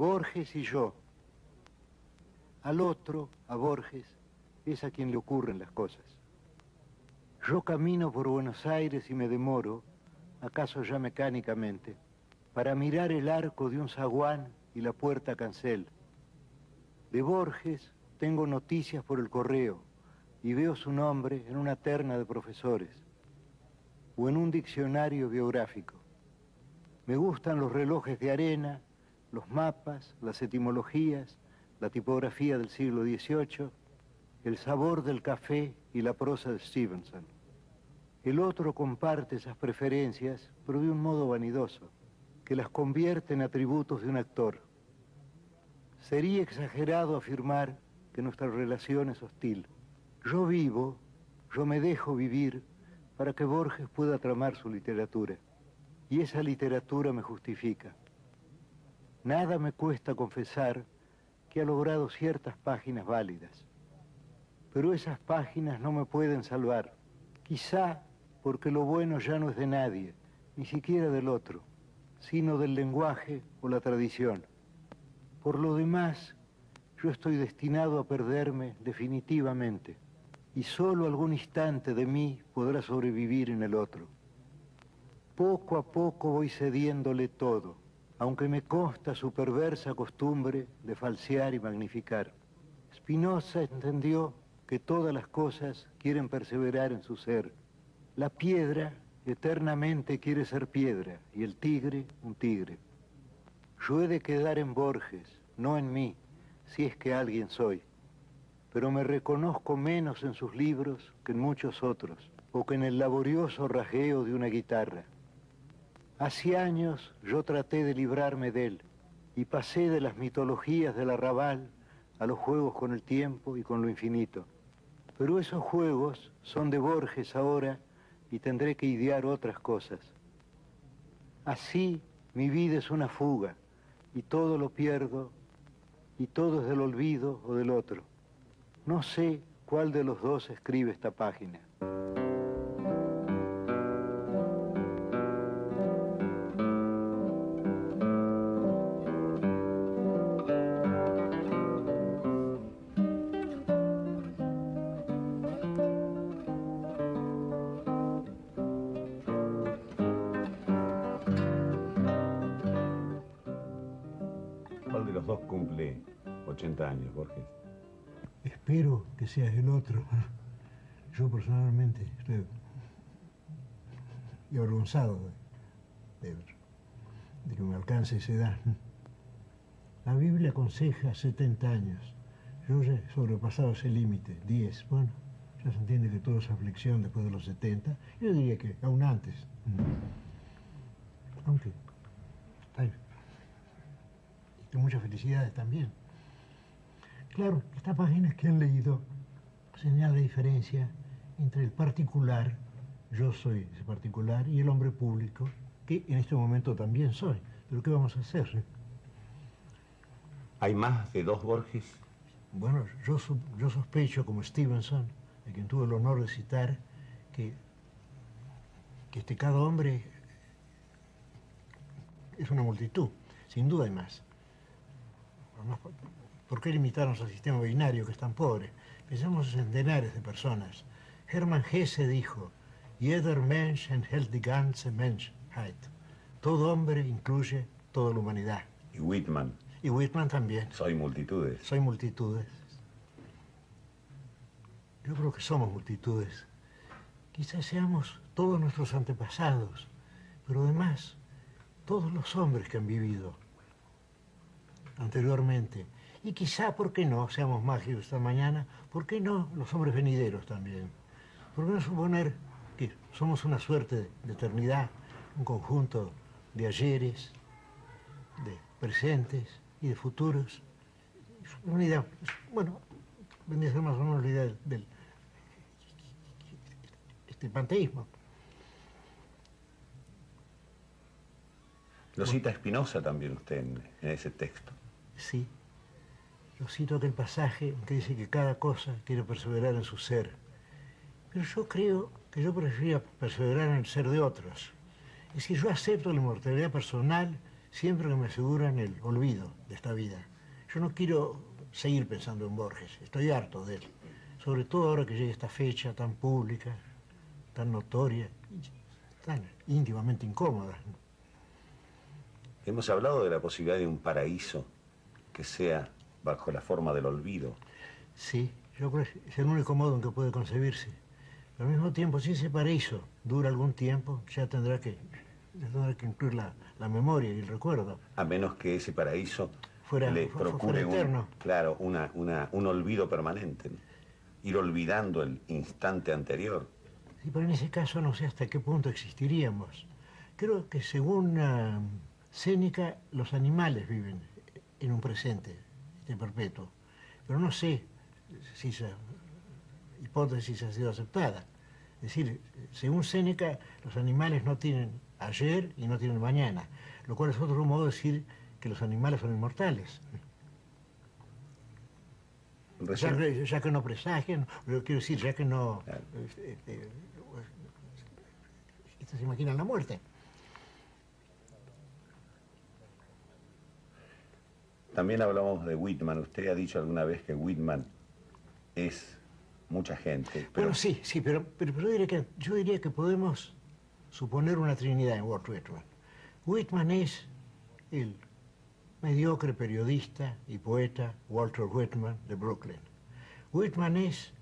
Borges y yo. Al otro, a Borges, es a quien le ocurren las cosas. Yo camino por Buenos Aires y me demoro, acaso ya mecánicamente, para mirar el arco de un zaguán y la puerta cancel. De Borges tengo noticias por el correo y veo su nombre en una terna de profesores o en un diccionario biográfico. Me gustan los relojes de arena, los mapas, las etimologías, la tipografía del siglo XVIII, el sabor del café y la prosa de Stevenson. El otro comparte esas preferencias, pero de un modo vanidoso, que las convierte en atributos de un actor. Sería exagerado afirmar que nuestra relación es hostil. Yo vivo, yo me dejo vivir para que Borges pueda tramar su literatura. Y esa literatura me justifica. Nada me cuesta confesar que ha logrado ciertas páginas válidas. Pero esas páginas no me pueden salvar. Quizá porque lo bueno ya no es de nadie, ni siquiera del otro, sino del lenguaje o la tradición. Por lo demás, yo estoy destinado a perderme definitivamente, y solo algún instante de mí podrá sobrevivir en el otro. Poco a poco voy cediéndole todo, aunque me consta su perversa costumbre de falsear y magnificar. Spinoza entendió que todas las cosas quieren perseverar en su ser. La piedra eternamente quiere ser piedra y el tigre un tigre. Yo he de quedar en Borges, no en mí, si es que alguien soy, pero me reconozco menos en sus libros que en muchos otros, o que en el laborioso rajeo de una guitarra. Hace años yo traté de librarme de él y pasé de las mitologías del arrabal a los juegos con el tiempo y con lo infinito. Pero esos juegos son de Borges ahora y tendré que idear otras cosas. Así mi vida es una fuga y todo lo pierdo y todo es del olvido o del otro. No sé cuál de los dos escribe esta página. Espero que seas el otro. Yo personalmente estoy avergonzado de, que me alcance esa edad. La Biblia aconseja 70 años. Yo ya he sobrepasado ese límite, 10. Bueno, ya se entiende que todo es aflicción después de los 70. Yo diría que aún antes. Aunque, muchas felicidades también. Claro, esta página que han leído señala la diferencia entre el particular, yo soy ese particular, y el hombre público, que en este momento también soy. Pero ¿qué vamos a hacer? ¿Hay más de dos Borges? Bueno, yo, yo sospecho, como Stevenson, de quien tuve el honor de citar, que, que este cada hombre es una multitud, sin duda hay más. ¿Por qué limitarnos al sistema binario que es tan pobre? Pensamos en centenares de personas. Hermann Hesse dijo, Jeder Mensch enthält die ganze Menschheit. Todo hombre incluye toda la humanidad. Y Whitman. Y Whitman también. Soy multitudes. Soy multitudes. Yo creo que somos multitudes. Quizás seamos todos nuestros antepasados, pero además todos los hombres que han vivido anteriormente y quizá, ¿por qué no? Seamos mágicos esta mañana, ¿por qué no los hombres venideros también? ¿Por qué no suponer que somos una suerte de eternidad, un conjunto de ayeres, de presentes y de futuros? Una idea, bueno, vendría a ser más o menos la idea del, este panteísmo. Lo cita Espinosa también usted en ese texto. Sí, yo cito aquel pasaje que dice que cada cosa quiere perseverar en su ser. Pero yo creo que yo preferiría perseverar en el ser de otros. Es decir, yo acepto la inmortalidad personal siempre que me aseguran el olvido de esta vida. Yo no quiero seguir pensando en Borges, estoy harto de él, sobre todo ahora que llega esta fecha tan pública, tan notoria, tan íntimamente incómoda. Hemos hablado de la posibilidad de un paraíso que sea bajo la forma del olvido. Sí, yo creo que es el único modo en que puede concebirse. Pero al mismo tiempo, si ese paraíso dura algún tiempo, ya tendrá que, ya tendrá que incluir la, la memoria y el recuerdo. A menos que ese paraíso Fuera- le procure fuera un, eterno. claro, una, una- un olvido permanente. ¿no? Ir olvidando el instante anterior. Sí, pero en ese caso no sé hasta qué punto existiríamos. Creo que según Séneca, los animales viven en un presente este perpetuo. Pero no sé si esa hipótesis ha sido aceptada. Es decir, según Séneca, los animales no tienen ayer y no tienen mañana, lo cual es otro modo de decir que los animales son inmortales. Ya que, ya que no presagian, quiero decir, ya que no Claro. este, este, este, se imaginan la muerte. También hablamos de Whitman. Usted ha dicho alguna vez que Whitman es mucha gente. Pero Bueno, sí, sí, pero yo, diría que, yo diría que podemos suponer una trinidad en Walt Whitman. Whitman es el mediocre periodista y poeta Walter Whitman de Brooklyn. Whitman es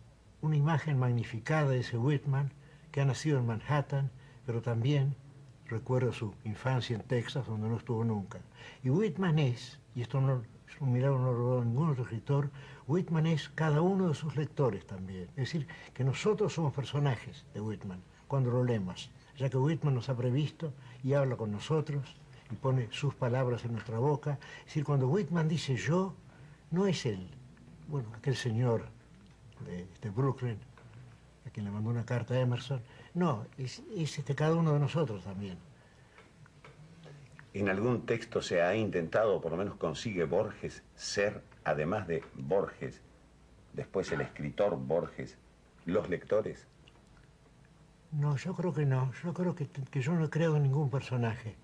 una imagen magnificada de ese Whitman que ha nacido en Manhattan, pero también recuerda su infancia en Texas, donde no estuvo nunca. Y Whitman es, y esto no es un no lo ningún otro escritor, Whitman es cada uno de sus lectores también. Es decir, que nosotros somos personajes de Whitman cuando lo leemos, ya que Whitman nos ha previsto y habla con nosotros y pone sus palabras en nuestra boca. Es decir, cuando Whitman dice yo, no es él, bueno, aquel señor de, de Brooklyn, a quien le mandó una carta a Emerson, no, es, es este, cada uno de nosotros también. En algún texto se ha intentado, por lo menos consigue Borges ser, además de Borges, después el escritor Borges, los lectores. No, yo creo que no. Yo creo que, que yo no he creado ningún personaje.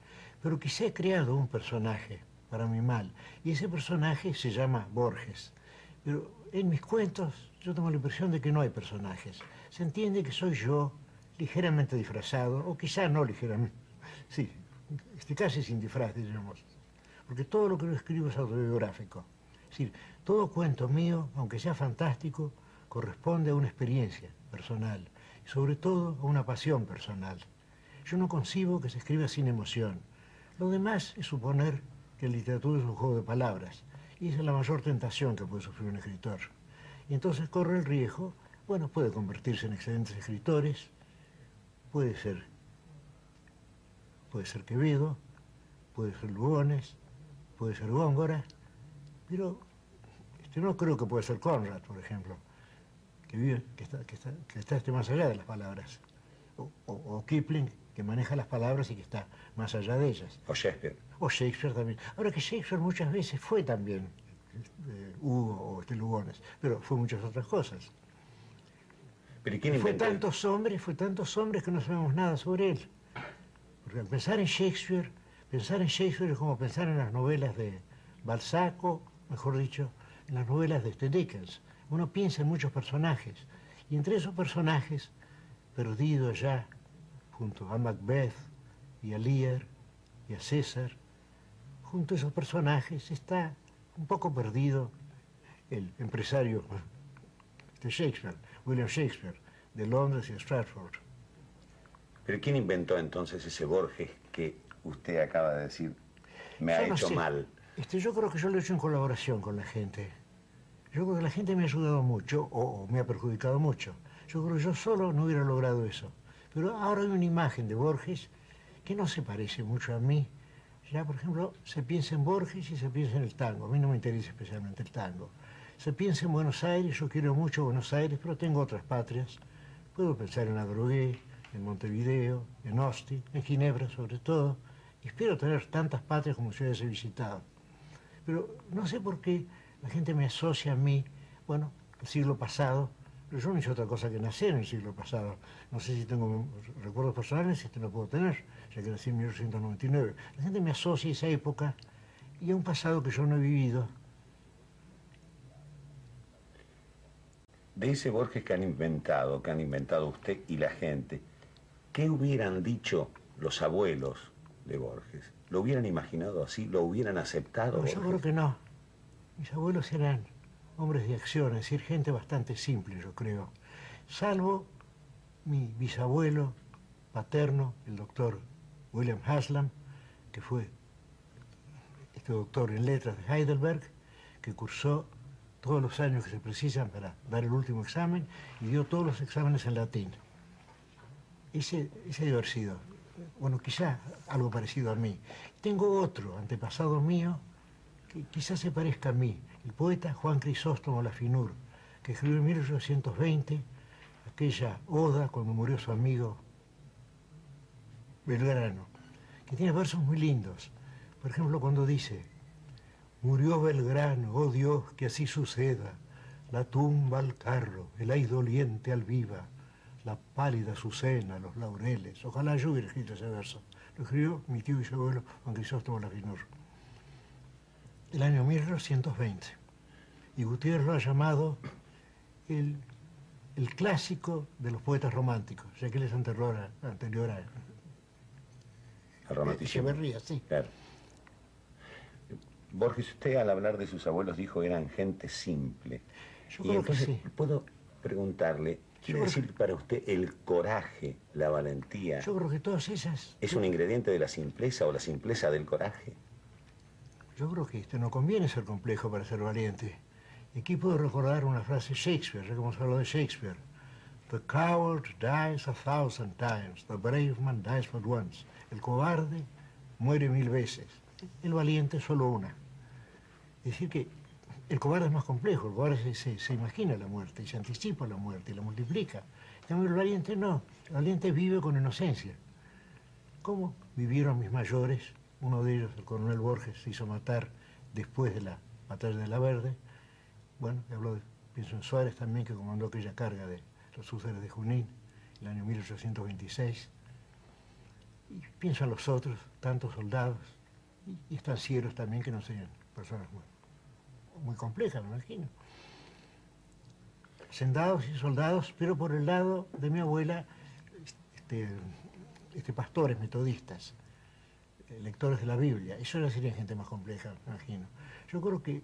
Pero quizá he creado un personaje, para mi mal. Y ese personaje se llama Borges. Pero en mis cuentos yo tengo la impresión de que no hay personajes. Se entiende que soy yo, ligeramente disfrazado, o quizá no ligeramente. Sí, este, casi sin disfraz, diríamos. Porque todo lo que yo escribo es autobiográfico. Es decir, todo cuento mío, aunque sea fantástico, corresponde a una experiencia personal y sobre todo a una pasión personal. Yo no concibo que se escriba sin emoción. Lo demás es suponer que la literatura es un juego de palabras y esa es la mayor tentación que puede sufrir un escritor. Y entonces corre el riesgo, bueno, puede convertirse en excelentes escritores, puede ser, puede ser Quevedo, puede ser Lugones, puede ser Góngora, pero este, no creo que pueda ser Conrad, por ejemplo, que vive, que está, que está, que está este, más allá de las palabras, o, o- o Kipling, que maneja las palabras y que está más allá de ellas. O Shakespeare. O Shakespeare también. Ahora que Shakespeare muchas veces fue también eh, Hugo o este Lugones, pero fue muchas otras cosas. Pero ¿y quién Fue tantos hombres, fue tantos hombres que no sabemos nada sobre él. Pensar en Shakespeare, pensar en Shakespeare es como pensar en las novelas de Balzac, o, mejor dicho, en las novelas de Dickens. Uno piensa en muchos personajes, y entre esos personajes, perdidos ya, junto a Macbeth y a Lear y a César, junto a esos personajes está un poco perdido el empresario de Shakespeare, William Shakespeare, de Londres y Stratford. Pero ¿quién inventó entonces ese Borges que usted acaba de decir me ha Yo no hecho sé. mal? Este, yo creo que yo lo he hecho en colaboración con la gente. Yo creo que la gente me ha ayudado mucho o, o me ha perjudicado mucho. Yo creo que yo solo no hubiera logrado eso. Pero ahora hay una imagen de Borges que no se parece mucho a mí. Ya, por ejemplo, se piensa en Borges y se piensa en el tango. A mí no me interesa especialmente el tango. Se piensa en Buenos Aires, yo quiero mucho Buenos Aires, pero tengo otras patrias. Puedo pensar en Adrogué, en Montevideo, en Austin, en Ginebra sobre todo. Espero tener tantas patrias como ciudades he visitado. Pero no sé por qué la gente me asocia a mí, bueno, al siglo pasado, pero yo no hice otra cosa que nacer en el siglo pasado. No sé si tengo recuerdos personales, si este no puedo tener. ya que nací en 1899. La gente me asocia a esa época y a un pasado que yo no he vivido. De ese Borges que han inventado, que han inventado usted y la gente, ¿qué hubieran dicho los abuelos de Borges? ¿Lo hubieran imaginado así? ¿Lo hubieran aceptado? No, yo creo que no. Mis abuelos eran hombres de acción, es decir, gente bastante simple, yo creo. Salvo mi bisabuelo paterno, el doctor William Haslam, que fue este doctor en letras de Heidelberg, que cursó todos los años que se precisan para dar el último examen y dio todos los exámenes en latín. Ese, ese debe haber sido, bueno, quizá algo parecido a mí. Tengo otro antepasado mío que quizás se parezca a mí, el poeta Juan Crisóstomo Lafinur, que escribió en 1820 aquella oda cuando murió su amigo Belgrano, que tiene versos muy lindos. Por ejemplo, cuando dice, murió Belgrano, oh Dios, que así suceda, la tumba al carro, el aire doliente al viva, la pálida azucena, los laureles. Ojalá yo hubiera escrito ese verso. Lo escribió mi tío y su abuelo Juan Crisóstomo Lafinur. El año 1820. Y Gutiérrez lo ha llamado el, el clásico de los poetas románticos, ya que él es anterior a, anterior a romanticismo. Echeverría, sí. Claro. Borges, usted al hablar de sus abuelos dijo eran gente simple. Yo y creo que sí. puedo preguntarle, ¿quiere Yo decir para usted el coraje, la valentía, Yo creo que todas esas... es un ingrediente de la simpleza o la simpleza del coraje? Yo creo que este, no conviene ser complejo para ser valiente. Y aquí puedo recordar una frase de Shakespeare, ya que hemos hablado de Shakespeare. The coward dies a thousand times, the brave man dies but once. El cobarde muere mil veces, el valiente solo una. Es decir que el cobarde es más complejo, el cobarde se, se- imagina la muerte y se anticipa la muerte y la multiplica. En el valiente no, el valiente vive con inocencia. ¿Cómo vivieron mis mayores? Uno de ellos, el coronel Borges, se hizo matar después de la batalla de la Verde. Bueno, hablo pienso en Suárez también, que comandó aquella carga de los úceres de Junín, el año 1826. Y pienso en los otros, tantos soldados, y, y estancieros también, que no sean personas muy, muy complejas, me imagino. Sendados y soldados, pero por el lado de mi abuela, este, este, pastores metodistas, eh, lectores de la Biblia. Eso ya sería gente más compleja, me imagino. Yo creo que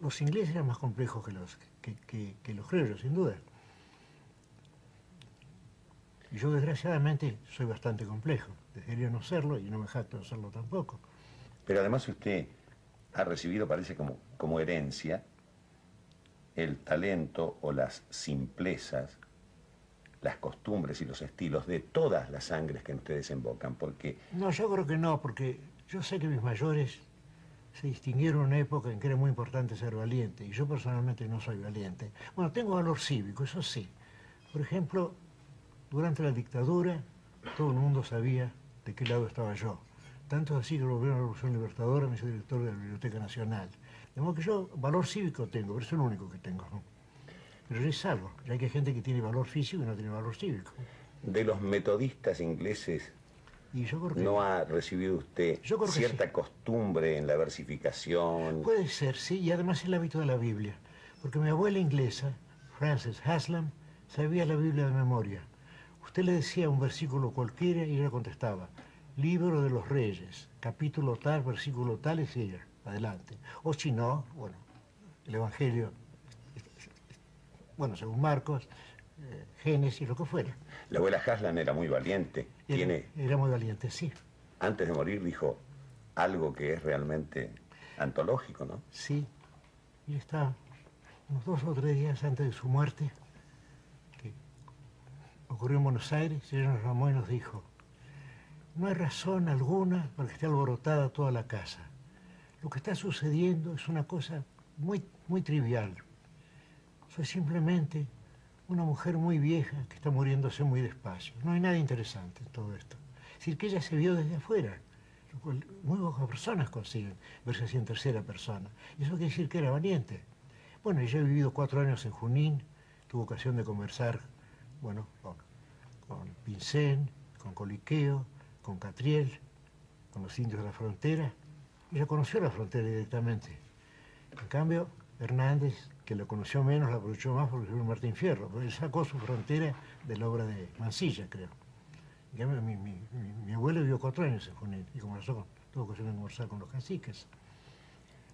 los ingleses eran más complejos que los, que, los sin duda. Y yo, desgraciadamente, soy bastante complejo. Debería no serlo y no me jacto de serlo tampoco. Pero además usted ha recibido, parece como, como herencia, el talento o las simplezas, las costumbres y los estilos de todas las sangres que en usted desembocan, porque No, yo creo que no, porque yo sé que mis mayores se distinguieron en una época en que era muy importante ser valiente, y yo personalmente no soy valiente. Bueno, tengo valor cívico, eso sí. Por ejemplo, durante la dictadura, todo el mundo sabía de qué lado estaba yo. Tanto así que el gobierno de la Revolución Libertadora me hizo director de la Biblioteca Nacional. De modo que yo valor cívico tengo, pero es lo único que tengo. ¿no? Pero es algo, ya que hay gente que tiene valor físico y no tiene valor cívico. de los metodistas ingleses Y yo creo que... no ha recibido usted Yo cierta sí. costumbre en la versificación. Puede ser, sí, y además el hábito de la Biblia. Porque mi abuela inglesa, Frances Haslam, sabía la Biblia de memoria. Usted le decía un versículo cualquiera y ella contestaba, Libro de los Reyes, capítulo tal, versículo tal, y ella, adelante. O si no, bueno, el Evangelio, bueno, según Marcos, eh, Génesis, lo que fuera. La abuela Haslan era muy valiente. Era, Tiene, era muy valiente, sí. antes de morir, dijo algo que es realmente antológico, ¿no? Sí, y está unos dos o tres días antes de su muerte, que ocurrió en Buenos Aires, y ella nos llamó y nos dijo, no hay razón alguna para que esté alborotada toda la casa. Lo que está sucediendo es una cosa muy, muy trivial. Soy simplemente una mujer muy vieja que está muriéndose muy despacio. No hay nada interesante en todo esto. Es decir, que ella se vio desde afuera, lo cual muy pocas personas consiguen verse así en tercera persona. Y eso quiere decir que era valiente. Bueno, ella ha vivido cuatro años en Junín, tuvo ocasión de conversar, bueno, con, con Pincén, con Coliqueo, con Catriel, con los indios de la frontera. Ella conoció la frontera directamente. En cambio, Hernández, que lo conoció menos, la aprovechó más porque fue Martín Fierro. Porque él sacó su frontera de la obra de Mansilla, creo. En cambio, mi, mi, mi, mi abuelo vivió cuatro años en Junín y conversó con, tuvo que conversar con los caciques.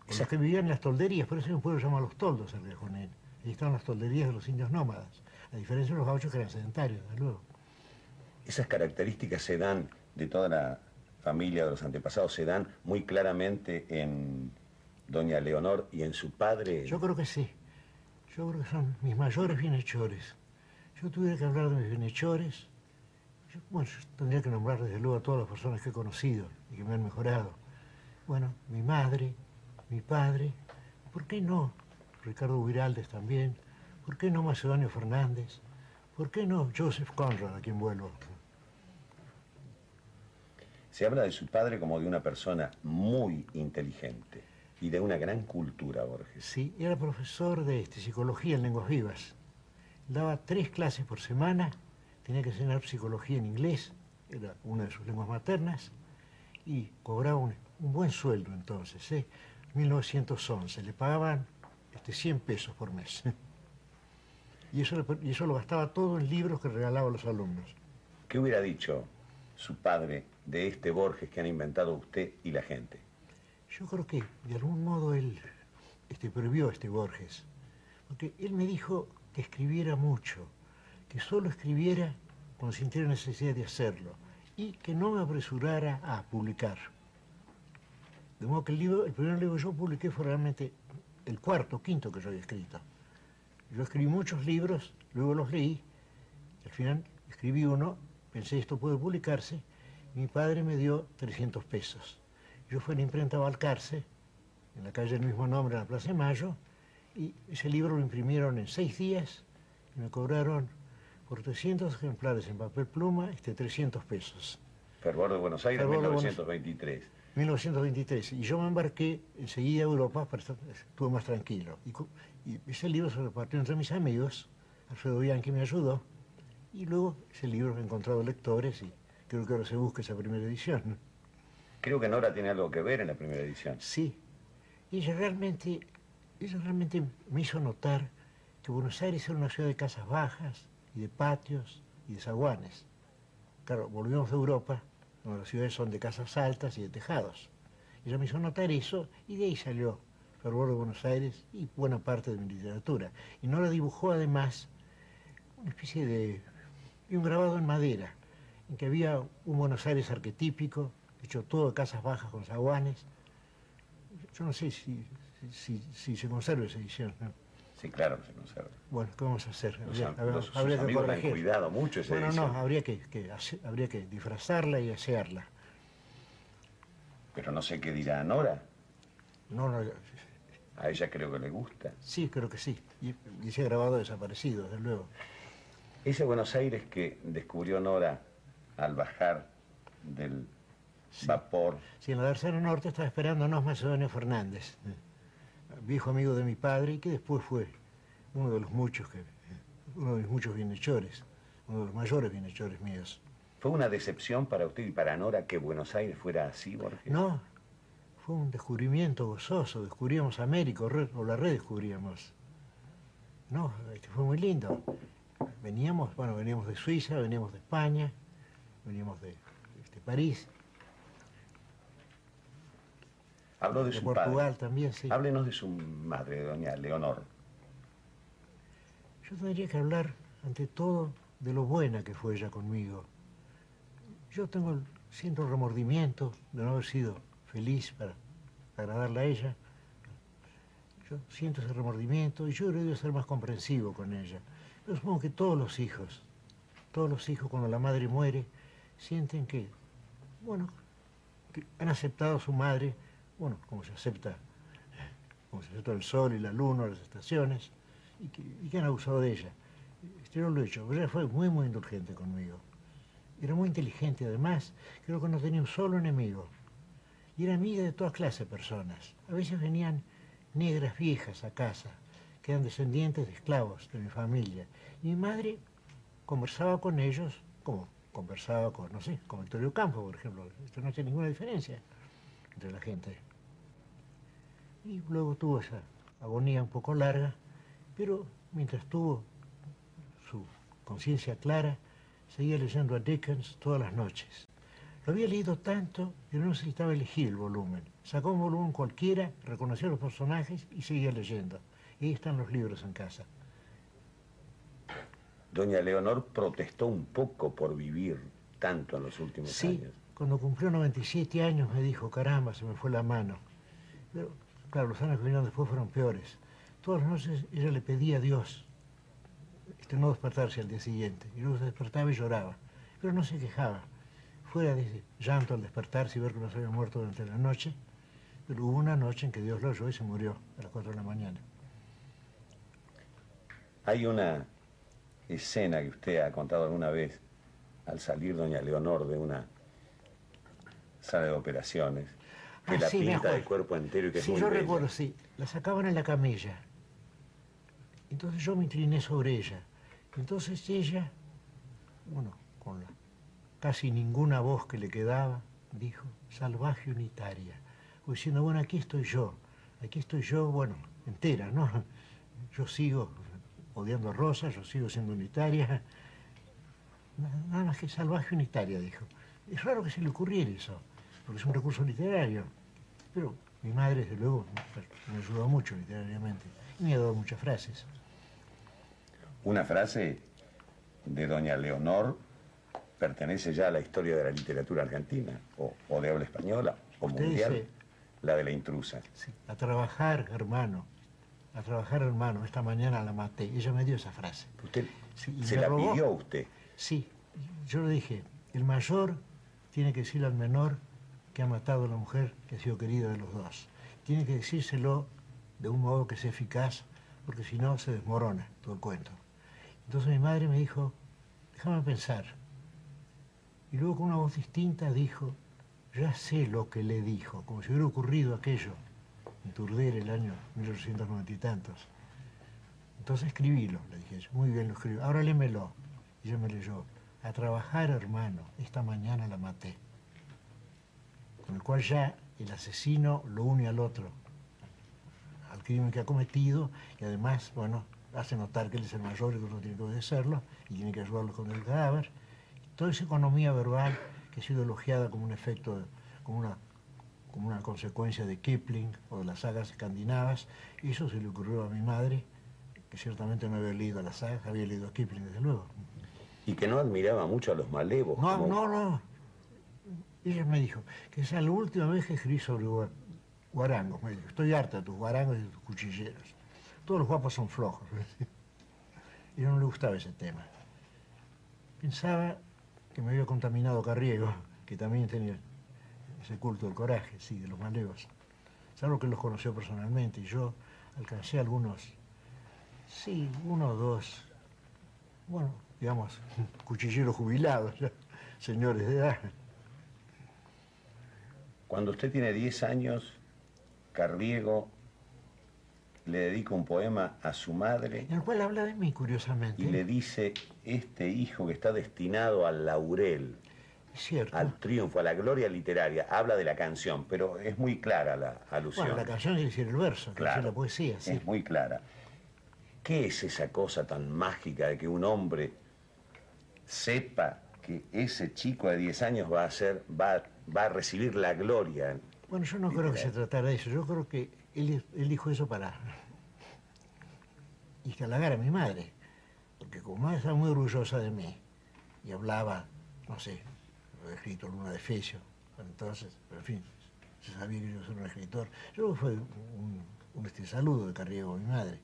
Con los que vivían en las tolderías, por eso hay un pueblo llamado Los Toldos, cerca de Junín. Ahí estaban las tolderías de los indios nómadas, a diferencia de los gauchos que eran sedentarios, desde luego. Esas características se dan de toda la familia de los antepasados, se dan muy claramente en doña Leonor y en su padre. Yo creo que sí. Yo creo que son mis mayores bienhechores. Yo tuviera que hablar de mis bienhechores. Yo, bueno, yo tendría que nombrar desde luego a todas las personas que he conocido y que me han mejorado. Bueno, mi madre, mi padre, ¿por qué no Ricardo Viraldes también? ¿Por qué no Macedonio Fernández? ¿Por qué no Joseph Conrad, a quien vuelvo? Se habla de su padre como de una persona muy inteligente y de una gran cultura, Borges. Sí, era profesor de este, psicología en lenguas vivas. Daba tres clases por semana, tenía que enseñar psicología en inglés, era una de sus lenguas maternas, y cobraba un, un buen sueldo entonces, ¿eh? 1911, le pagaban este, 100 pesos por mes. Y eso, y eso lo gastaba todo en libros que regalaba a los alumnos. ¿Qué hubiera dicho su padre de este Borges que han inventado usted y la gente? Yo creo que de algún modo él este, prohibió a este Borges, porque él me dijo que escribiera mucho, que solo escribiera cuando sintiera necesidad de hacerlo y que no me apresurara a publicar. De modo que el, libro, el primer libro que yo publiqué fue realmente el cuarto, quinto que yo había escrito. Yo escribí muchos libros, luego los leí, al final escribí uno, pensé esto puede publicarse, mi padre me dio 300 pesos. Yo fui a la imprenta Balcarce, en la calle del mismo nombre, en la Plaza de Mayo, y ese libro lo imprimieron en seis días y me cobraron por 300 ejemplares en papel pluma este 300 pesos. Fervor de Buenos Aires, Fervor de 1923. 1923. Y yo me embarqué enseguida a Europa, para estar, estuve más tranquilo. Y, y ese libro se repartió entre mis amigos, Alfredo Bianchi me ayudó, y luego ese libro he encontrado lectores y creo que ahora se busca esa primera edición. Creo que Nora tiene algo que ver en la primera edición. Sí. Ella realmente, ella realmente me hizo notar que Buenos Aires era una ciudad de casas bajas y de patios y de zaguanes. Claro, volvimos de Europa, donde las ciudades son de casas altas y de tejados. Ella me hizo notar eso y de ahí salió Fervor de Buenos Aires y buena parte de mi literatura. Y Nora dibujó además una especie de, de un grabado en madera, en que había un Buenos Aires arquetípico, hecho todo de casas bajas con zaguanes. Yo no sé si, si, si se conserva esa edición. ¿no? Sí, claro que se conserva. Bueno, ¿qué vamos a hacer? Los, Habría, los- sus habría que la han corregir. cuidado mucho esa Bueno, edición. no, habría que, habría que disfrazarla y asearla. Pero no sé qué dirá Nora. No, no, A ella creo que le gusta. sí, creo que sí. Y, y ese grabado desaparecido, desde luego. Ese Buenos Aires que descubrió Nora al bajar del vapor. Sí, en la tercera norte estaba esperándonos Macedonio Fernández, eh, viejo amigo de mi padre y que después fue uno de los muchos que, uno de mis muchos bienhechores, uno de los mayores bienhechores míos. ¿Fue una decepción para usted y para Nora que Buenos Aires fuera así, Borges? No, fue un descubrimiento gozoso, descubríamos América o la redescubríamos. No, este, fue muy lindo. Veníamos, bueno, veníamos de Suiza, veníamos de España, veníamos de este, París, Habló de, de su Portugal padre. también, sí. Háblenos de su madre, doña Leonor. Yo tendría que hablar, ante todo, de lo buena que fue ella conmigo. Yo tengo, siento remordimiento de no haber sido feliz para agradarla a ella. Yo siento ese remordimiento y yo debería ser más comprensivo con ella. Yo supongo que todos los hijos, todos los hijos cuando la madre muere, sienten que, bueno, han aceptado a su madre, bueno, como se acepta, como se acepta el sol y la luna, las estaciones, y que, han abusado de ella. Este no lo he hecho, ella fue muy, muy indulgente conmigo. Era muy inteligente además, creo que no tenía un solo enemigo. Y era amiga de toda clase de personas. A veces venían negras viejas a casa, que eran descendientes de esclavos de mi familia. Mi madre conversaba con ellos como conversaba con, no sé, con Victorio Campo, por ejemplo. Esto no hace ninguna diferencia entre la gente. Y luego tuvo esa agonía un poco larga, pero mientras tuvo su conciencia clara, seguía leyendo a Dickens todas las noches. Lo había leído tanto que no necesitaba elegir el volumen. Sacó un volumen cualquiera, reconoció los personajes y seguía leyendo. Y ahí están los libros en casa. Doña Leonor protestó un poco por vivir tanto en los últimos Sí, años. cuando cumplió 97 años me dijo, caramba, se me fue la mano. Pero, claro, los años que vinieron después fueron peores. Todas las noches ella le pedía a Dios este, no despertarse al día siguiente. Y luego se despertaba y lloraba. Pero no se quejaba. Fuera de ese llanto al despertarse y ver que no se había muerto durante la noche, pero hubo una noche en que Dios lo oyó y se murió a las 4 de la mañana. Hay una escena que usted ha contado alguna vez al salir doña Leonor de una sala de operaciones, que Ah, la sí, pinta acuerdo. de cuerpo entero y que es Sí, muy yo bella. recuerdo, sí. La sacaban en la camilla. Entonces yo me incliné sobre ella. Entonces ella, bueno, con la casi ninguna voz que le quedaba, dijo, salvaje unitaria. Diciendo, bueno, aquí estoy yo. Aquí estoy yo, bueno, entera, ¿no? Yo sigo odiando a Rosa, yo sigo siendo unitaria. Na- Nada más que salvaje unitaria, dijo. Es raro que se le ocurriera eso, porque es un recurso literario. Pero mi madre, desde luego, me ayudó mucho literariamente. Y me ha dado muchas frases. Una frase de doña Leonor pertenece ya a la historia de la literatura argentina, o, o de habla española, o Usted mundial, dice- la de la intrusa. Sí, A trabajar, hermano. A trabajar, hermano. Esta mañana la maté. Ella me dio esa frase. Usted Sí, y se la robó. pidió a usted. Sí, yo le dije, el mayor tiene que decirle al menor que ha matado a la mujer que ha sido querida de los dos. Tiene que decírselo de un modo que sea eficaz, porque si no se desmorona todo el cuento. Entonces mi madre me dijo, déjame pensar. Y luego con una voz distinta dijo, ya sé lo que le dijo, como si hubiera ocurrido aquello en Turder el año 1890 y tantos. Entonces escribílo, le dije yo. Muy bien, lo escribí. Ahora lémelo. Y ella me leyó. A trabajar, hermano. Esta mañana la maté. Con el cual ya el asesino lo une al otro, al crimen que ha cometido, y además, bueno, hace notar que él es el mayor y que uno tiene que obedecerlo, y tiene que ayudarlo con el cadáver. Toda esa economía verbal que ha sido elogiada como un efecto, como una como una consecuencia de Kipling o de las sagas escandinavas, y eso se le ocurrió a mi madre, que ciertamente no había leído las sagas, había leído a Kipling, desde luego. Y que no admiraba mucho a los malevos. No, como- no, no. Ella me dijo que esa es la última vez que escribí sobre gua- guarangos. Me dijo, estoy harta de tus guarangos y de tus cuchilleros. Todos los guapos son flojos. Y no le gustaba ese tema. Pensaba que me había contaminado Carriego, que también tenía ese culto del coraje, sí, de los malevos. Salvo que los conoció personalmente y yo alcancé algunos, sí, uno o dos, bueno, digamos, cuchilleros jubilados, ya, señores de edad. Cuando usted tiene 10 años, Carriego le dedica un poema a su madre En el cual habla de mí, curiosamente. y le dice, este hijo que está destinado al laurel, cierto. al triunfo, a la gloria literaria, habla de la canción, pero es muy clara la alusión. Bueno, la canción quiere decir el verso, Claro, la poesía, sí. es muy clara. ¿Qué es esa cosa tan mágica de que un hombre sepa que ese chico de 10 años va a ser, va, va a recibir la gloria? Bueno, yo no creo que se tratara de eso. Yo creo que él, él dijo eso para halagar a mi madre. Porque como estaba muy orgullosa de mí y hablaba, no sé, lo he escrito Luna de Fecio, entonces, pero en fin, se sabía que yo era un escritor. Yo fue un, un este, saludo de Carriego a mi madre.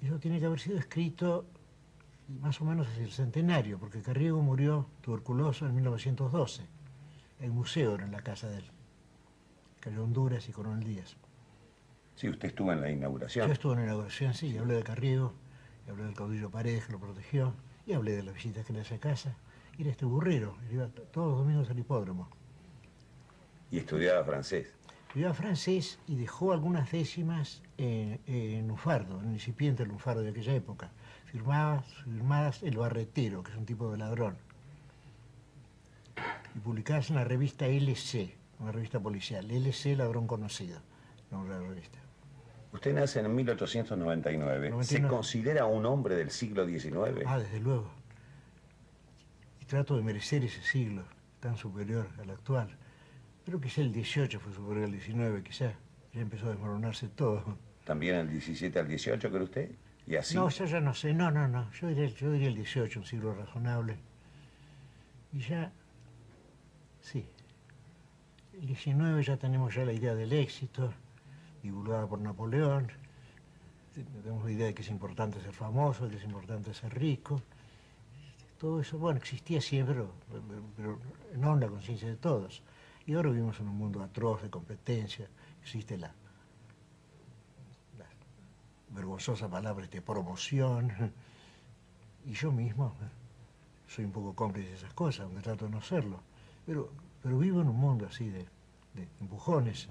Y eso tiene que haber sido escrito más o menos hacia el centenario, porque Carriego murió tuberculoso en 1912. El museo era en la casa de él. Cayó Honduras y Coronel Díaz. Sí, usted estuvo en la inauguración. Yo estuve en la inauguración, sí, y hablé de Carriego, y hablé del caudillo Paredes que lo protegió, y hablé de las visitas que le hacía a casa. Era este burrero, iba todos los domingos al hipódromo. Y estudiaba francés. estudiaba francés y dejó algunas décimas en, en Lunfardo, en el incipiente Lunfardo de aquella época, firmadas, firmadas El Barretero, que es un tipo de ladrón, y publicadas en la revista LC, una revista policial, LC Ladrón Conocido, nombre de la revista. Usted nace en 1899. ¿Se 99. considera un hombre del siglo XIX? Ah, desde luego. Y trato de merecer ese siglo tan superior al actual. Pero quizá el 18 fue superior al 19, quizá. Ya empezó a desmoronarse todo. ¿También el 17 al 18, cree usted? ¿Y así? No, yo ya no sé. No, no, no. Yo diría, yo diría el 18, un siglo razonable. Y ya, sí. El 19 ya tenemos ya la idea del éxito, divulgada por Napoleón. Tenemos la idea de que es importante ser famoso, que es importante ser rico. Todo eso, bueno, existía siempre, pero, no en la conciencia de todos. Y ahora vivimos en un mundo atroz de competencia. Existe la, vergonzosa palabra de promoción. Y yo mismo eh, soy un poco cómplice de esas cosas, aunque trato de no serlo. Pero, pero vivo en un mundo así de, de empujones.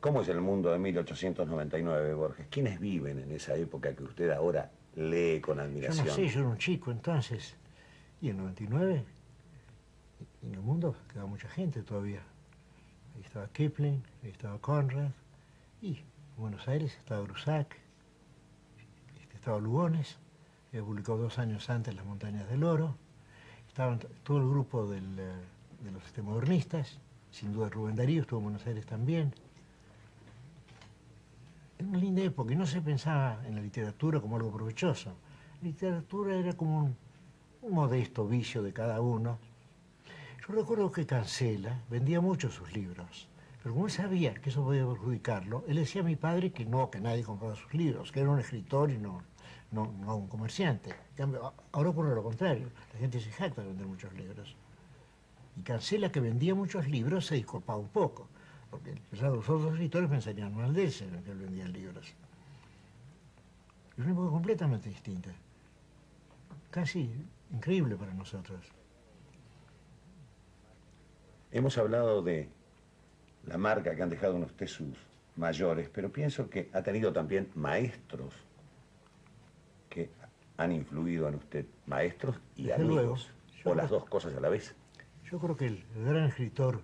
¿Cómo es el mundo de 1899, Borges? ¿Quiénes viven en esa época que usted ahora lee con Yo admiración? no sé, yo era un chico entonces. Y en 99, y en el mundo quedaba mucha gente todavía. Ahí estaba Kipling, ahí estaba Conrad, y en Buenos Aires estaba Grusac, este, estaba Lugones, había publicado dos años antes Las Montañas del Oro, estaban todo el grupo del, eh, de los este, modernistas, sin duda Rubén Darío estuvo en Buenos Aires también. Era una linda época y no se pensaba en la literatura como algo provechoso. La literatura era como un, modesto vicio de cada uno. Yo recuerdo que Cancela vendía mucho sus libros, pero como él sabía que eso podía perjudicarlo, él decía a mi padre que no, que nadie compraba sus libros, que era un escritor y no, no, no un comerciante. Ahora ocurre lo contrario, la gente se jacta de vender muchos libros. Y Cancela, que vendía muchos libros, se disculpaba un poco, porque los otros escritores pensarían mal de él, si que vendía libros. Es una época completamente distinta, casi increíble para nosotros. Hemos hablado de la marca que han dejado en usted sus mayores, pero pienso que ha tenido también maestros que han influido en usted, maestros y Desde amigos, luego. O las creo- dos cosas a la vez. Yo creo que el gran escritor,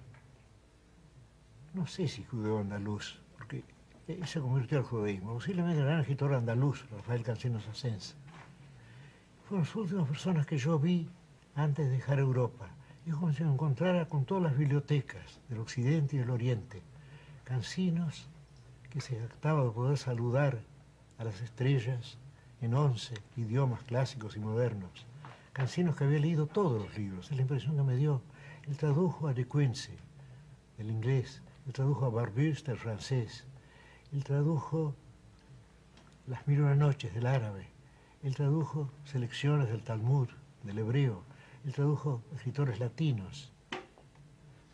no sé si judeo andaluz, porque él se convirtió al judaísmo, posiblemente el gran escritor andaluz, Rafael Cancinos Asens, fueron las últimas personas que yo vi antes de dejar Europa. Y como si me encontrara con todas las bibliotecas del occidente y del oriente, Cancinos, que se jactaba de poder saludar a las estrellas en once idiomas clásicos y modernos. Cancinos que había leído todos los libros, es la impresión que me dio. Él tradujo a De Quincy del inglés, él tradujo a Barbusse del francés, él tradujo Las mil una noches del árabe, él tradujo selecciones del Talmud, del hebreo, él tradujo escritores latinos.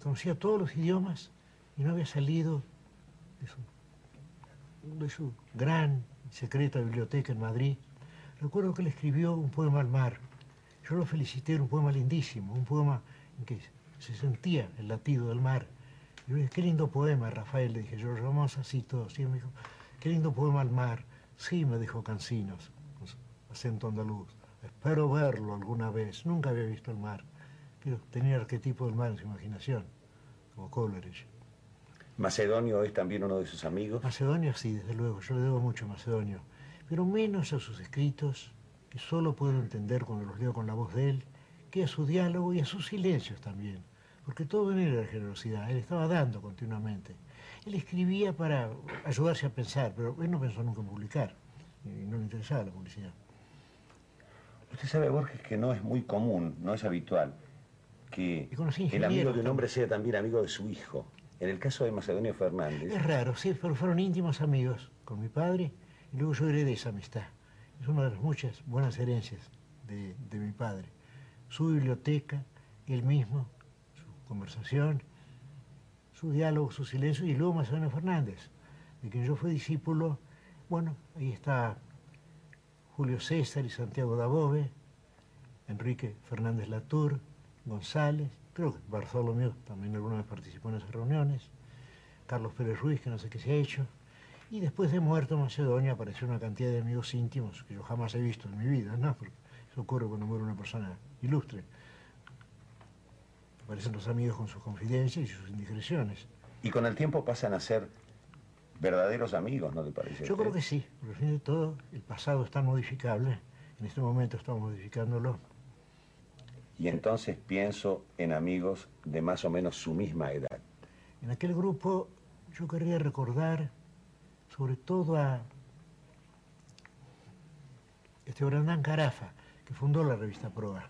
Conocía todos los idiomas y no había salido de su, gran secreta biblioteca en Madrid. Recuerdo que él escribió un poema al mar. Yo lo felicité, era un poema lindísimo, un poema en que se sentía el latido del mar. Y yo le dije, qué lindo poema, Rafael, le dije, yo vamos así todos. Y él me dijo, qué lindo poema al mar. Sí, me dijo Cancinos, con acento andaluz. Espero verlo alguna vez. Nunca había visto el mar, pero tenía el arquetipo del mar en su imaginación, como Coleridge. Macedonio es también uno de sus amigos. Macedonio sí, desde luego, yo le debo mucho a Macedonio, pero menos a sus escritos, que solo puedo entender cuando los leo con la voz de él, que a su diálogo y a sus silencios también, porque todo en él era generosidad, él estaba dando continuamente. Él escribía para ayudarse a pensar, pero él no pensó nunca en publicar, y no le interesaba la publicidad. Usted sabe, Borges, que no es muy común, no es habitual, que el amigo de un hombre sea también amigo de su hijo. En el caso de Macedonio Fernández, Es raro, sí, pero fueron íntimos amigos con mi padre y luego yo heredé esa amistad. Es una de las muchas buenas herencias de, de mi padre. Su biblioteca, él mismo, conversación, su diálogo, su silencio y luego Macedonio Fernández, de quien yo fui discípulo. Bueno, ahí está Julio César y Santiago Dabove, Enrique Fernández Latour, González creo que Bartholomew también alguna vez participó en esas reuniones, Carlos Pérez Ruiz, que no sé qué se ha hecho, y después de muerto Macedonia apareció una cantidad de amigos íntimos que yo jamás he visto en mi vida, ¿no? Porque eso ocurre cuando muere una persona ilustre. Aparecen los amigos con sus confidencias y sus indiscreciones. Y con el tiempo pasan a ser verdaderos amigos, ¿no te parece? Yo creo que sí, porque al fin de todo el pasado está modificable, en este momento estamos modificándolo. Y entonces pienso en amigos de más o menos su misma edad. En aquel grupo yo querría recordar sobre todo a este Brandán Carafa, que fundó la revista Proa.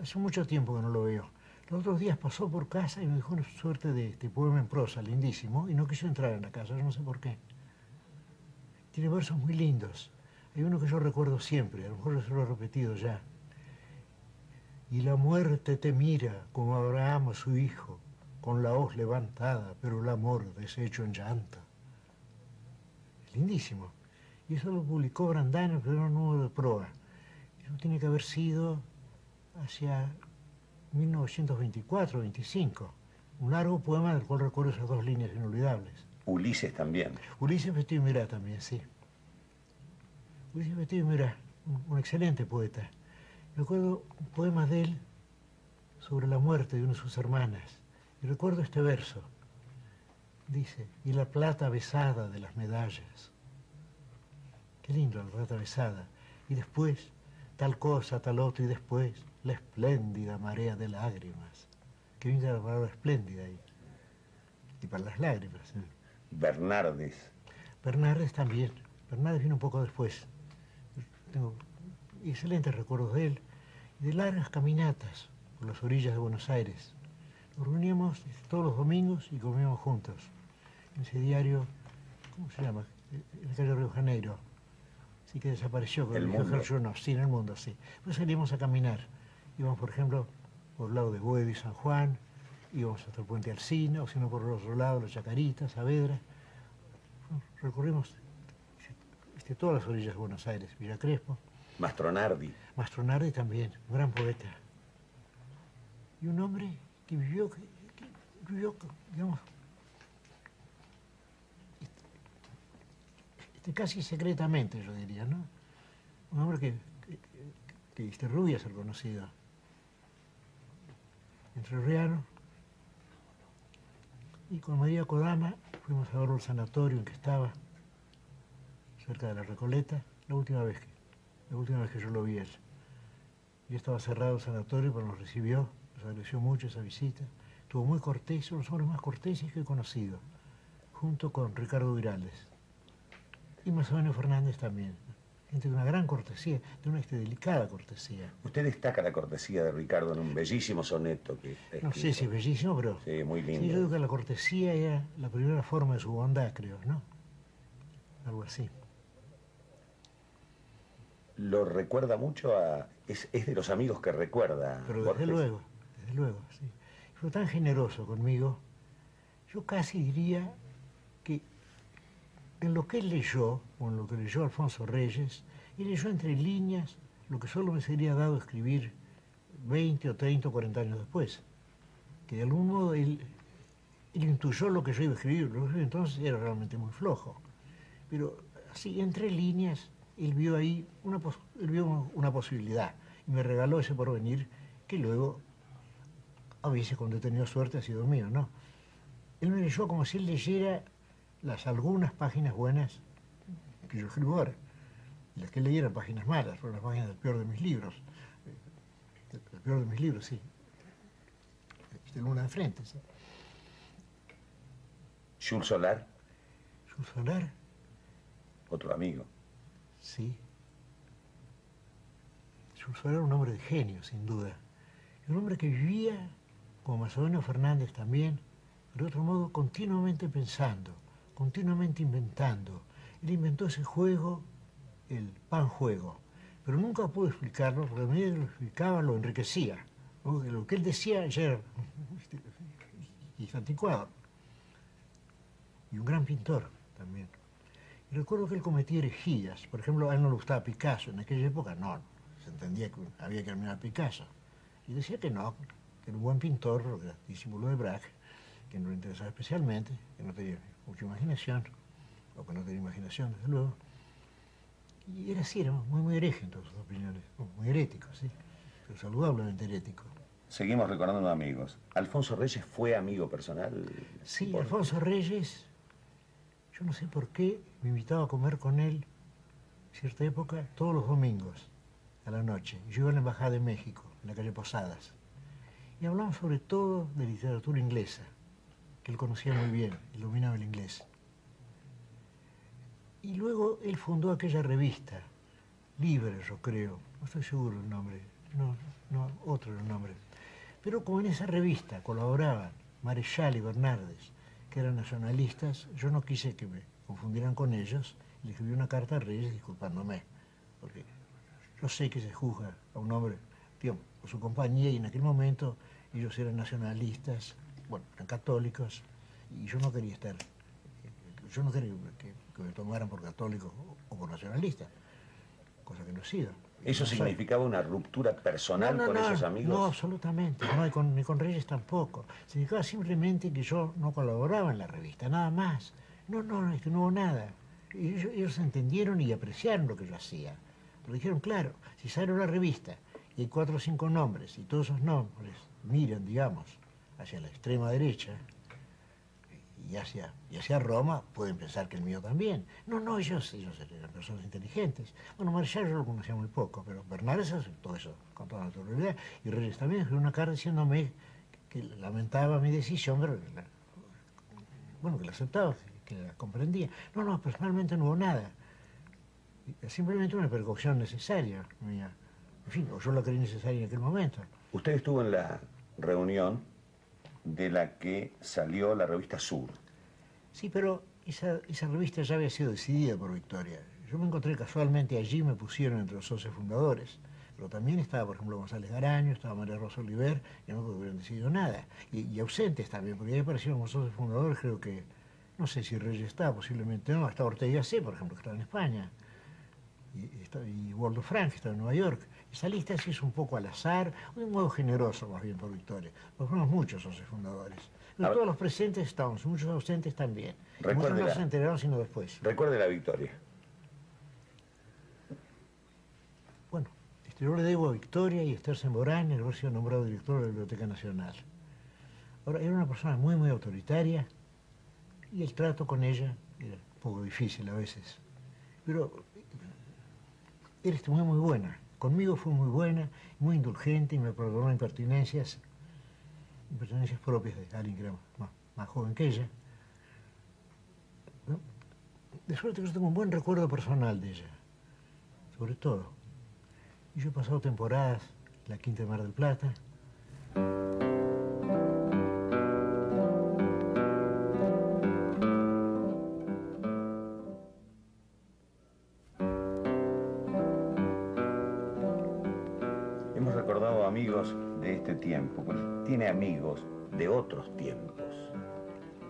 Hace mucho tiempo que no lo veo. Los otros días pasó por casa y me dijo una suerte de, este poema en prosa, lindísimo, y no quiso entrar en la casa, no sé por qué. Tiene versos muy lindos. Hay uno que yo recuerdo siempre, a lo mejor se lo he repetido ya. Y la muerte te mira como Abraham a su hijo, con la hoz levantada, pero el amor deshecho en llanta. Lindísimo. Y eso lo publicó Brandán en el primer número de Proa. Eso tiene que haber sido hacia 1924-25. Un largo poema del cual recuerdo esas dos líneas inolvidables. Ulises también. Ulises Vestido y Mirá también, sí. Ulises Vestido y Mirá, un, un excelente poeta. Recuerdo un poema de él sobre la muerte de una de sus hermanas. Y recuerdo este verso. Dice, y la plata besada de las medallas. Qué lindo la plata besada. Y después, tal cosa, tal otro, y después, la espléndida marea de lágrimas. Qué linda la palabra espléndida ahí. Y para las lágrimas. ¿eh? Bernardes. Bernardes también. Bernardes vino un poco después. Tengo excelentes recuerdos de él. Y de largas caminatas por las orillas de Buenos Aires nos reuníamos todos los domingos y comíamos juntos. En ese diario, ¿cómo se llama? En la calle Río Janeiro. Sí que desapareció. El mundo. No, sí, en el mundo, sí. Pues salíamos a caminar. Íbamos, por ejemplo, por el lado de Boedo y San Juan, íbamos hasta el puente Alcina, o si no por el otro lado, Las Chacaritas, Saavedra. Recorrimos este, todas las orillas de Buenos Aires, Villa Crespo. Mastronardi. Mastronardi también, un gran poeta. Y un hombre que vivió, que, que vivió digamos, este, casi secretamente, yo diría, ¿no? Un hombre que, que, que este, Rubia es el conocido. Entre Riano. Y con María Kodama fuimos a ver el sanatorio en que estaba, cerca de la Recoleta, la última vez que, la última vez que yo lo vi él. Y estaba cerrado el sanatorio, pero nos recibió nos agradeció mucho esa visita. Estuvo muy cortés, uno de los hombres más corteses que he conocido, junto con Ricardo Virales. Y Macedonio Fernández también. Gente de una gran cortesía, de una este, delicada cortesía. Usted destaca la cortesía de Ricardo en un bellísimo soneto que No sé si es bellísimo, pero... Sí, muy lindo. Sí, yo digo que la cortesía era la primera forma de su bondad, creo, ¿no? Algo así. Lo recuerda mucho a... Es, es de los amigos que recuerda. Pero desde Borges. luego desde luego, sí. Fue tan generoso conmigo, yo casi diría en lo que él leyó, o en lo que leyó Alfonso Reyes, él leyó entre líneas lo que solo me sería dado escribir 20 o 30 o 40 años después. Que de algún modo él, él intuyó lo que yo iba a escribir, lo que entonces era realmente muy flojo. Pero así, entre líneas, él vio ahí una, pos- él vio una posibilidad y me regaló ese porvenir que luego a veces cuando he tenido suerte ha sido mío, ¿no? Él me leyó como si él leyera las algunas páginas buenas que yo escribo ahora. Las que él leía eran páginas malas, fueron las páginas del peor de mis libros. Del peor de mis libros, sí. Este Luna de Frente, sí. Jules Solar, Su solar, otro amigo. sí. Su solar era un hombre de genio, sin duda. Un hombre que vivía, como Macedonio Fernández también, pero de otro modo continuamente pensando, continuamente inventando. Él inventó ese juego, el pan juego, pero nunca pudo explicarlo porque a medida que lo explicaba lo enriquecía. Que Lo que él decía este, y es anticuado. Y un gran pintor también. Y recuerdo que él cometía herejías. Por ejemplo, a él no le gustaba Picasso. En aquella época no. Se entendía que había que eliminar a Picasso. Y decía que no, era un buen pintor, discípulo de Braque, que no le interesaba especialmente, que no tenía mucha imaginación, o que no tenía imaginación, desde luego. Y era así, era muy, muy hereje en todas sus opiniones, muy herético, sí, pero saludablemente herético. Seguimos recordando amigos. ¿Alfonso Reyes fue amigo personal? Sí, Alfonso Reyes, yo no sé por qué, me invitaba a comer con él cierta época todos los domingos a la noche. Yo iba a la Embajada de México, en la calle Posadas. Y hablamos sobre todo de literatura inglesa, que él conocía muy bien, él dominaba el inglés. Y luego él fundó aquella revista, Libre, yo creo, no estoy seguro el nombre, no, no, otro el nombre. Pero como en esa revista colaboraban Marechal y Bernardes, que eran nacionalistas, yo no quise que me confundieran con ellos, le escribí una carta a Reyes disculpándome, porque yo sé que se juzga a un hombre, digamos, por su compañía y en aquel momento ellos eran nacionalistas, bueno, eran católicos, y yo no quería estar, yo no quería que, me tomaran por católico o por nacionalista, cosa que no he sido. ¿Eso significaba una ruptura personal con esos amigos? No, absolutamente, no, y con, ni con Reyes tampoco. Significaba simplemente que yo no colaboraba en la revista, nada más. No, no, es que no hubo nada. Ellos, ellos entendieron y apreciaron lo que yo hacía. Pero dijeron, claro, si sale una revista y hay cuatro o cinco nombres y todos esos nombres miran, digamos, hacia la extrema derecha y hacia, y hacia Roma, pueden pensar que el mío también. No, no, ellos, ellos eran personas inteligentes. Bueno, Marshall yo lo conocía muy poco, pero Bernardes todo eso con toda naturalidad. Y Reyes también escribió una carta diciéndome que lamentaba mi decisión, pero bueno, que la aceptaba, que la comprendía. No, no, personalmente no hubo nada simplemente una precaución necesaria mía. En fin, o yo la creí necesaria en aquel momento. Usted estuvo en la reunión de la que salió la revista Sur. Sí, pero esa, revista ya había sido decidida por Victoria. Yo me encontré casualmente allí, me pusieron entre los socios fundadores. Pero también estaba, por ejemplo, González Garaño, estaba María Rosa Oliver, que no hubieran decidido nada. Y, ausentes también, porque ahí aparecieron los socios fundadores, creo que, no sé si Reyes está, posiblemente no, hasta Ortega C, por ejemplo, que está en España y, Waldo Frank, que está en Nueva York. Esa lista se hizo un poco al azar, de un modo generoso más bien por Victoria. Porque fuimos muchos socios fundadores. todos los presentes estábamos, muchos ausentes también. Muchos no se enteraron sino después. Recuerde la victoria. Bueno, este, yo le debo a Victoria y a Esther Semborán el haber sido nombrado director de la Biblioteca Nacional. Ahora, era una persona muy, muy autoritaria y el trato con ella era un poco difícil a veces. Pero eres muy, muy buena. Conmigo fue muy buena, muy indulgente y me perdonó impertinencias, impertinencias propias de alguien que era más, joven que ella. De suerte que yo tengo un buen recuerdo personal de ella, sobre todo. Y yo he pasado temporadas en la Quinta de Mar del Plata,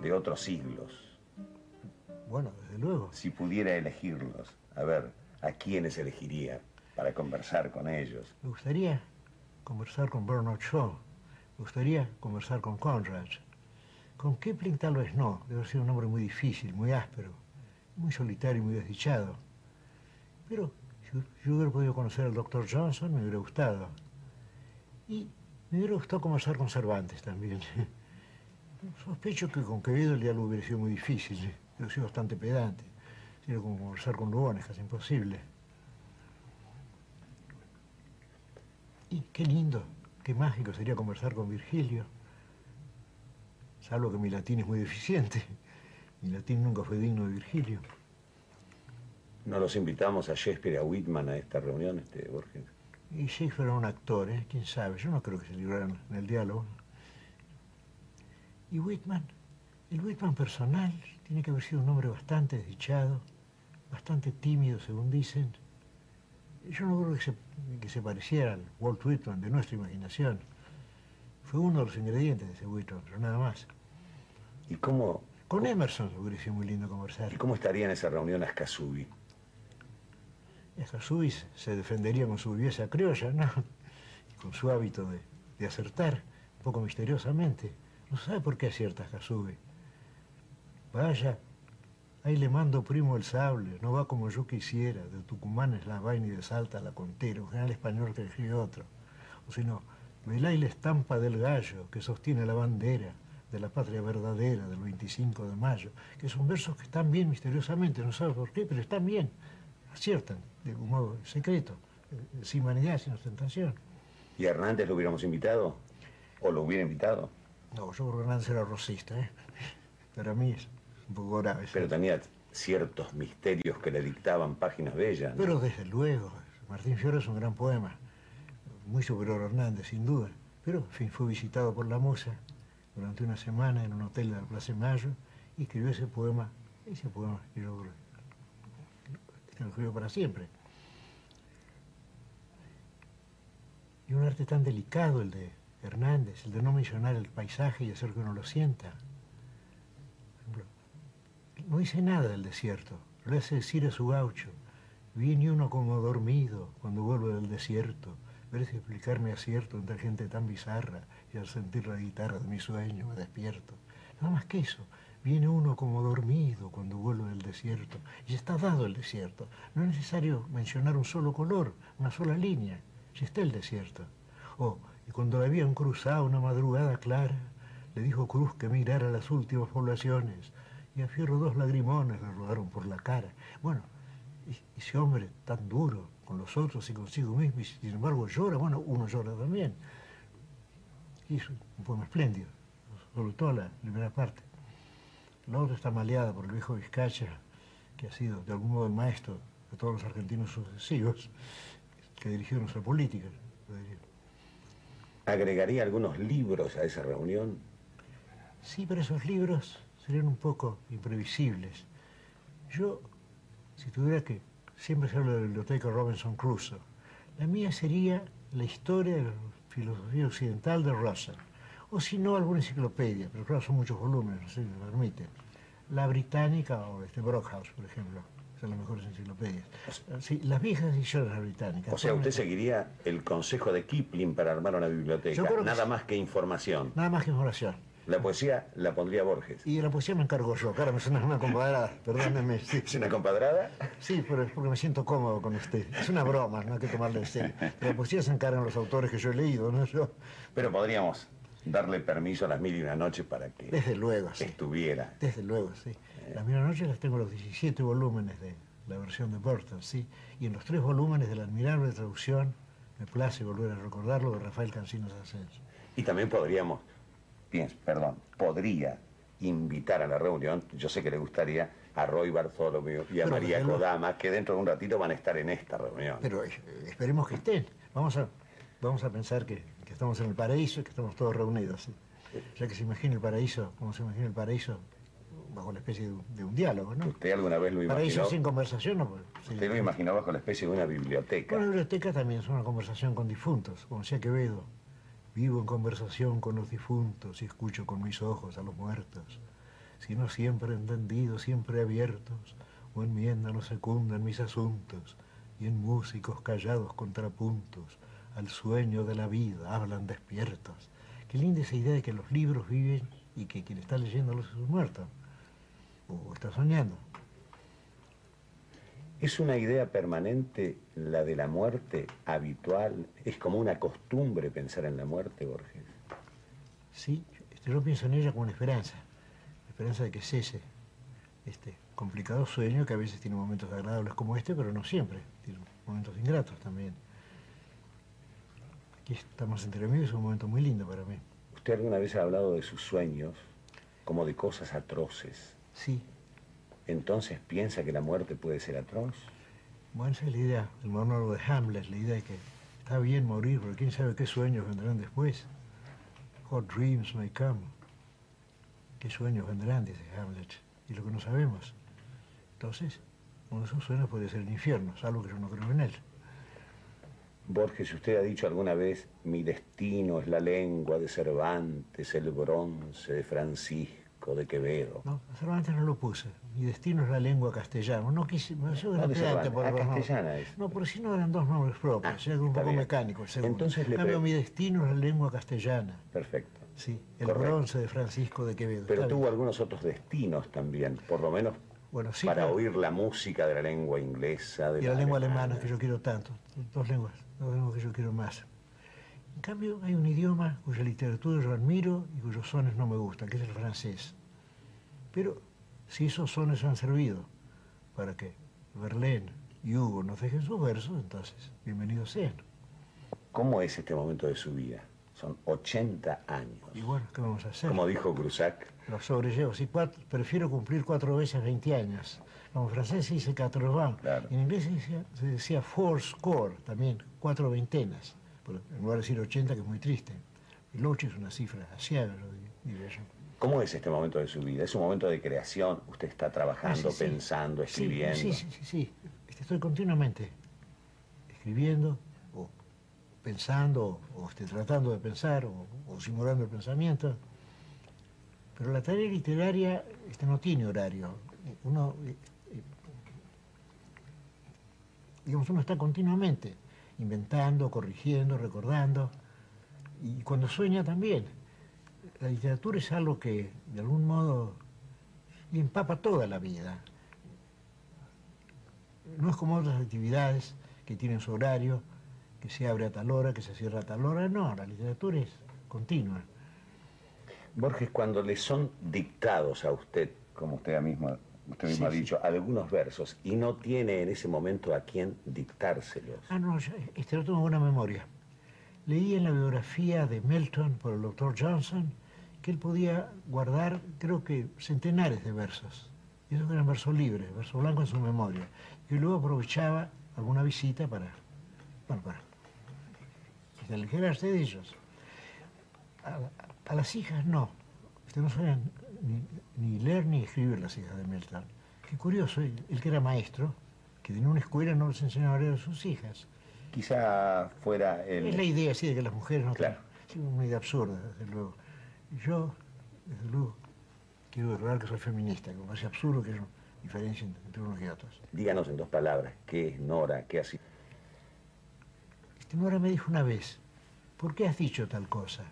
de otros siglos. Bueno, desde luego. Si pudiera elegirlos, a ver, ¿a quiénes elegiría para conversar con ellos? Me gustaría conversar con Bernard Shaw, me gustaría conversar con Conrad. Con Kipling tal vez no, debe ser un hombre muy difícil, muy áspero, muy solitario y muy desdichado. Pero si yo hubiera podido conocer al doctor Johnson, me hubiera gustado. Y me hubiera gustado conversar con Cervantes también. Sospecho que con Quevedo el diálogo hubiera sido muy difícil. Yo soy bastante pedante. Sería como conversar con Lugones, casi imposible. Y qué lindo, qué mágico sería conversar con Virgilio. Salvo que mi latín es muy deficiente. Mi latín nunca fue digno de Virgilio. ¿No los invitamos a Shakespeare y a Whitman a esta reunión, este Borges? Y Shakespeare era un actor, ¿eh? quién sabe, yo no creo que se libraran en el diálogo. Y Whitman, el Whitman personal, tiene que haber sido un hombre bastante desdichado, bastante tímido, según dicen. Yo no creo que se, que se pareciera al Walt Whitman de nuestra imaginación. Fue uno de los ingredientes de ese Whitman, pero nada más. ¿Y cómo? Con Emerson hubiera sido muy lindo conversar. ¿Y cómo estaría en esa reunión Ascasubi? Suiz se defendería con su viveza criolla, ¿no? con su hábito de, acertar. poco misteriosamente. No sabe por qué acierta sube. Vaya, ahí le mando primo el sable, no va como yo quisiera, de Tucumán es la vaina y de Salta la contera, un general español que escribe otro. O si no, velá y la estampa del gallo que sostiene la bandera de la patria verdadera del 25 de mayo, que son versos que están bien misteriosamente, no sabe por qué, pero están bien, aciertan de un modo secreto, sin vanidad, sin ostentación. ¿Y a Hernández lo hubiéramos invitado? ¿O lo hubiera invitado? No, yo creo que Hernández era rosista, ¿eh? Pero a mí es un poco grave. Pero tenía ciertos misterios que le dictaban páginas bellas. Pero desde luego, Martín Fierro es un gran poema, muy superior a Hernández, sin duda. Pero, en fin, fue visitado por la musa durante una semana en un hotel de la Plaza de Mayo y escribió ese poema, ese poema que yo lo escribió para siempre. Y un arte tan delicado el de Hernández, el de no mencionar el paisaje y hacer que uno lo sienta. No dice nada del desierto, le hace decir a su gaucho, viene uno como dormido cuando vuelve del desierto, parece explicarme acierto entre gente tan bizarra y al sentir la guitarra de mi sueño me despierto. Nada más que eso, viene uno como dormido cuando vuelve del desierto y está dado el desierto. No es necesario mencionar un solo color, una sola línea, si está el desierto. Y cuando la habían cruzado una madrugada clara, le dijo Cruz que mirara las últimas poblaciones, y a Fierro dos lagrimones le rodaron por la cara. Bueno, y, ese hombre tan duro con los otros y consigo mismo, y sin embargo llora, bueno, uno llora también. Hizo un poema espléndido, sobre todo la primera parte. La otra está maleada por el viejo Vizcacha, que ha sido de algún modo el maestro de todos los argentinos sucesivos que dirigieron nuestra política. ¿Agregaría algunos libros a esa reunión? Sí, pero esos libros serían un poco imprevisibles. Yo, si tuviera que, siempre se habla de la biblioteca Robinson Crusoe, la mía sería la historia de la filosofía occidental de Russell, o si no, alguna enciclopedia, pero claro, son muchos volúmenes, si me permite. La británica o este Brockhouse, por ejemplo son las mejores enciclopedias. Sí, las viejas ediciones británicas. O sea, usted seguiría el consejo de Kipling para armar una biblioteca, nada más que información. Nada más que información. La poesía la pondría Borges. Y la poesía me encargo yo, claro, me suena una compadrada, perdóneme. ¿Es una compadrada? Sí, pero es porque me siento cómodo con usted. Es una broma, no hay que tomarla en serio. la poesía se encargan los autores que yo he leído, no yo. Pero podríamos darle permiso a las mil y una noches para que Desde luego, sí. estuviera. Desde luego, sí. Las mil noches las tengo los 17 volúmenes de la versión de Burton, sí. Y en los tres volúmenes de la admirable traducción, me place volver a recordarlo, de Rafael Ascenso. Y también podríamos perdón, podría invitar a la reunión, yo sé que le gustaría, a Roy Bartholomew y a María Kodama, que dentro de un ratito van a estar en esta reunión. Pero eh, esperemos que estén. Vamos a, vamos a pensar que, estamos en el paraíso y que estamos todos reunidos. Ya que se imagina el paraíso, como se imagina el paraíso, bajo la especie de, un diálogo, ¿no? ¿Usted alguna vez lo imaginó? Paraíso sin conversación, ¿no? ¿Usted lo imaginó bajo la especie de una biblioteca? Una biblioteca también es una conversación con difuntos, como decía Quevedo. Vivo en conversación con los difuntos y escucho con mis ojos a los muertos, sino siempre entendidos, siempre abiertos, o enmiendan o secundan mis asuntos, y en músicos callados contrapuntos, al sueño de la vida hablan despiertos. Qué linda esa idea de que los libros viven y que quien está leyendo los es muerto, o está soñando. ¿Es una idea permanente la de la muerte habitual? ¿Es como una costumbre pensar en la muerte, Borges? Sí, este, yo pienso en ella como una esperanza, la esperanza de que cese este complicado sueño que a veces tiene momentos agradables como este, pero no siempre, tiene momentos ingratos también. Aquí estamos entre amigos, es un momento muy lindo para mí. ¿Usted alguna vez ha hablado de sus sueños como de cosas atroces? Sí, entonces piensa que la muerte puede ser atroz. Bueno, esa es la idea, el monólogo de Hamlet, la idea de que está bien morir, pero quién sabe qué sueños vendrán después. What dreams may come. ¿Qué sueños vendrán? dice Hamlet. Y lo que no sabemos. Entonces, uno de esos sueños puede ser el infierno, salvo que yo no creo en él. Borges, usted ha dicho alguna vez, mi destino es la lengua de Cervantes, el bronce de Francisco Francisco de Quevedo. No, Cervantes no lo puse. Mi destino es la lengua castellana. No quise, no, por Ah, los castellana es. No, pero si no eran dos nombres propios, Ah, era un está poco bien. mecánico el segundo. Entonces le En cambio, mi destino es la lengua castellana. Perfecto. Sí, el Correcto. bronce de Francisco de Quevedo. Pero tuvo bien. algunos otros destinos también, por lo menos Bueno, sí, para claro. oír la música de la lengua inglesa, de y la lengua alemana que yo quiero tanto. Dos lenguas, dos lenguas que yo quiero más. En cambio, hay un idioma cuya literatura yo admiro y cuyos sones no me gustan, que es el francés. Pero si esos sones han servido para que Verlaine y Hugo nos dejen sus versos, entonces bienvenidos sean. ¿Cómo es este momento de su vida? Son 80 años. Y bueno, ¿qué vamos a hacer? Como dijo Cruzac, Lo sobrellevo. Sí, cuatro- prefiero cumplir cuatro veces 20 años. En francés se dice quatre vingt. Claro. En inglés se decía, se decía four score, también, cuatro veintenas. Pero en lugar de decir 80, que es muy triste. El 8 es una cifra asiaga, yo di- diría yo. ¿cómo es este momento de su vida? ¿Es un momento de creación? ¿Usted está trabajando, Ah, sí, pensando, Sí, escribiendo? Sí, sí, sí, sí. Este, Estoy continuamente escribiendo, o pensando, o este, tratando de pensar, o, o simulando el pensamiento. Pero la tarea literaria este, no tiene horario. Uno, eh, eh, digamos, uno está continuamente inventando, corrigiendo, recordando, y cuando sueña también. La literatura es algo que, de algún modo, le empapa toda la vida. No es como otras actividades que tienen su horario, que se abre a tal hora, que se cierra a tal hora. No, la literatura es continua. Borges, cuando le son dictados a usted, como usted mismo, usted mismo Sí, ha sí. dicho, algunos versos, y no tiene en ese momento a quién dictárselos, Ah, no, yo, este lo tengo buena memoria. Leí en la biografía de Milton por el doctor Johnson que él podía guardar, creo que, centenares de versos. Y esos eran versos libres, versos blancos en su memoria. Y luego aprovechaba alguna visita para, bueno, para de ellos. A, a las hijas no. Usted no sabían ni, ni leer ni escribir las hijas de Milton. Qué curioso, él, él que era maestro, que en una escuela no les enseñaba a leer a sus hijas. quizá fuera el... Es la idea así de que las mujeres no Claro. sí, una idea absurda, desde luego. Yo, desde luego, quiero declarar que soy feminista, me parece absurdo que haya diferencia entre unos y otros. Díganos en dos palabras, ¿qué es Nora? ¿Qué así? Este Nora me dijo una vez, ¿por qué has dicho tal cosa?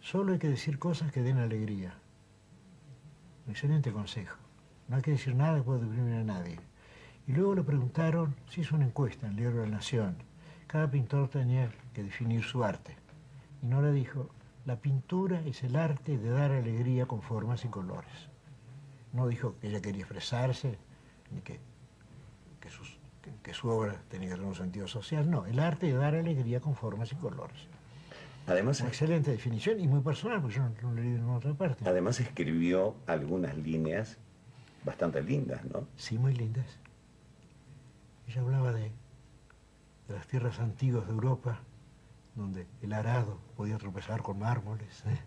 Solo hay que decir cosas que den alegría. Excelente consejo. No hay que decir nada que pueda deprimir a nadie. Y luego le preguntaron si hizo una encuesta en el diario de la Nación. Cada pintor tenía que definir su arte. Y Nora dijo, la pintura es el arte de dar alegría con formas y colores. No dijo que ella quería expresarse, ni que- que su obra tenía que tener un sentido social. No, el arte de dar alegría con formas y colores. Además, Una excelente definición y muy personal, porque yo no, no lo leí en ninguna otra parte. además escribió algunas líneas bastante lindas, ¿no? Sí, muy lindas. Ella hablaba de, de las tierras antiguas de Europa, donde el arado podía tropezar con mármoles. ¿eh?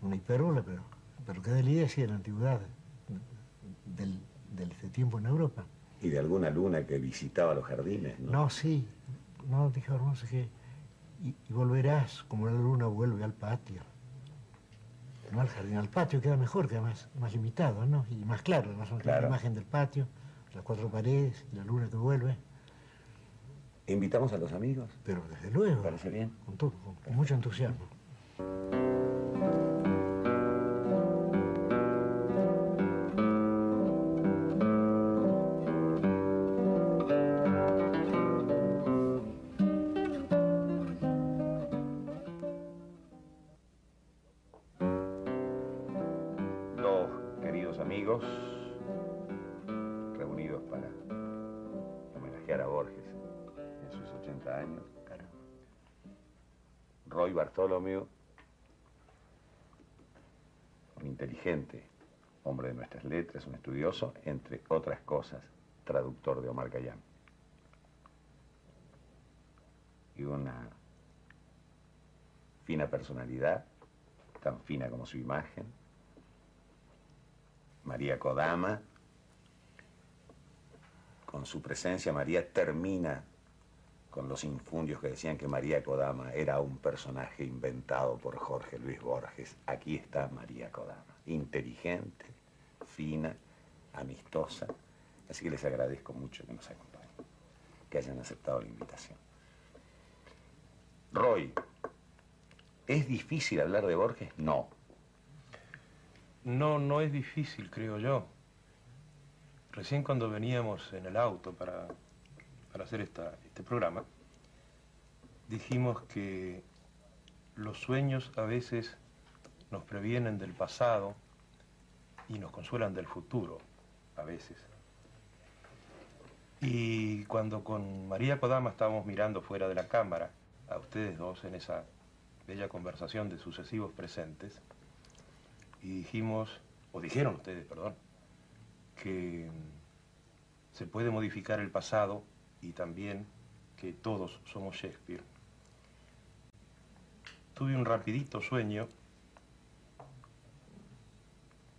Una hipérbole, pero, pero que da la idea sí de la antigüedad, del, del este tiempo en Europa. Y de alguna luna que visitaba los jardines, ¿no? No, sí, no, dijo, no sé qué. Y, y volverás como la luna vuelve al patio. No al jardín, al patio queda mejor, queda más, más limitado, ¿no? Y más claro, una Claro. imagen del patio, las cuatro paredes, la luna que vuelve. ¿Invitamos a los amigos? Pero desde luego, ¿Parece bien? con, todo, con, con mucho entusiasmo. Estudioso, entre otras cosas, traductor de Omar Khayyam. Y una fina personalidad, tan fina como su imagen, María Kodama. Con su presencia, María termina con los infundios que decían que María Kodama era un personaje inventado por Jorge Luis Borges. Aquí está María Kodama. inteligente, fina, amistosa. Así que les agradezco mucho que nos acompañen, que hayan aceptado la invitación. Roy, ¿es difícil hablar de Borges? No. No, no es difícil, creo yo. Recién cuando veníamos en el auto para, para hacer esta, este programa, dijimos que los sueños a veces nos previenen del pasado y nos consuelan del futuro, a veces. Y cuando con María Kodama estábamos mirando fuera de la cámara a ustedes dos en esa bella conversación de sucesivos presentes, y dijimos, o dijeron ustedes, perdón, que se puede modificar el pasado y también que todos somos Shakespeare. Tuve un rapidito sueño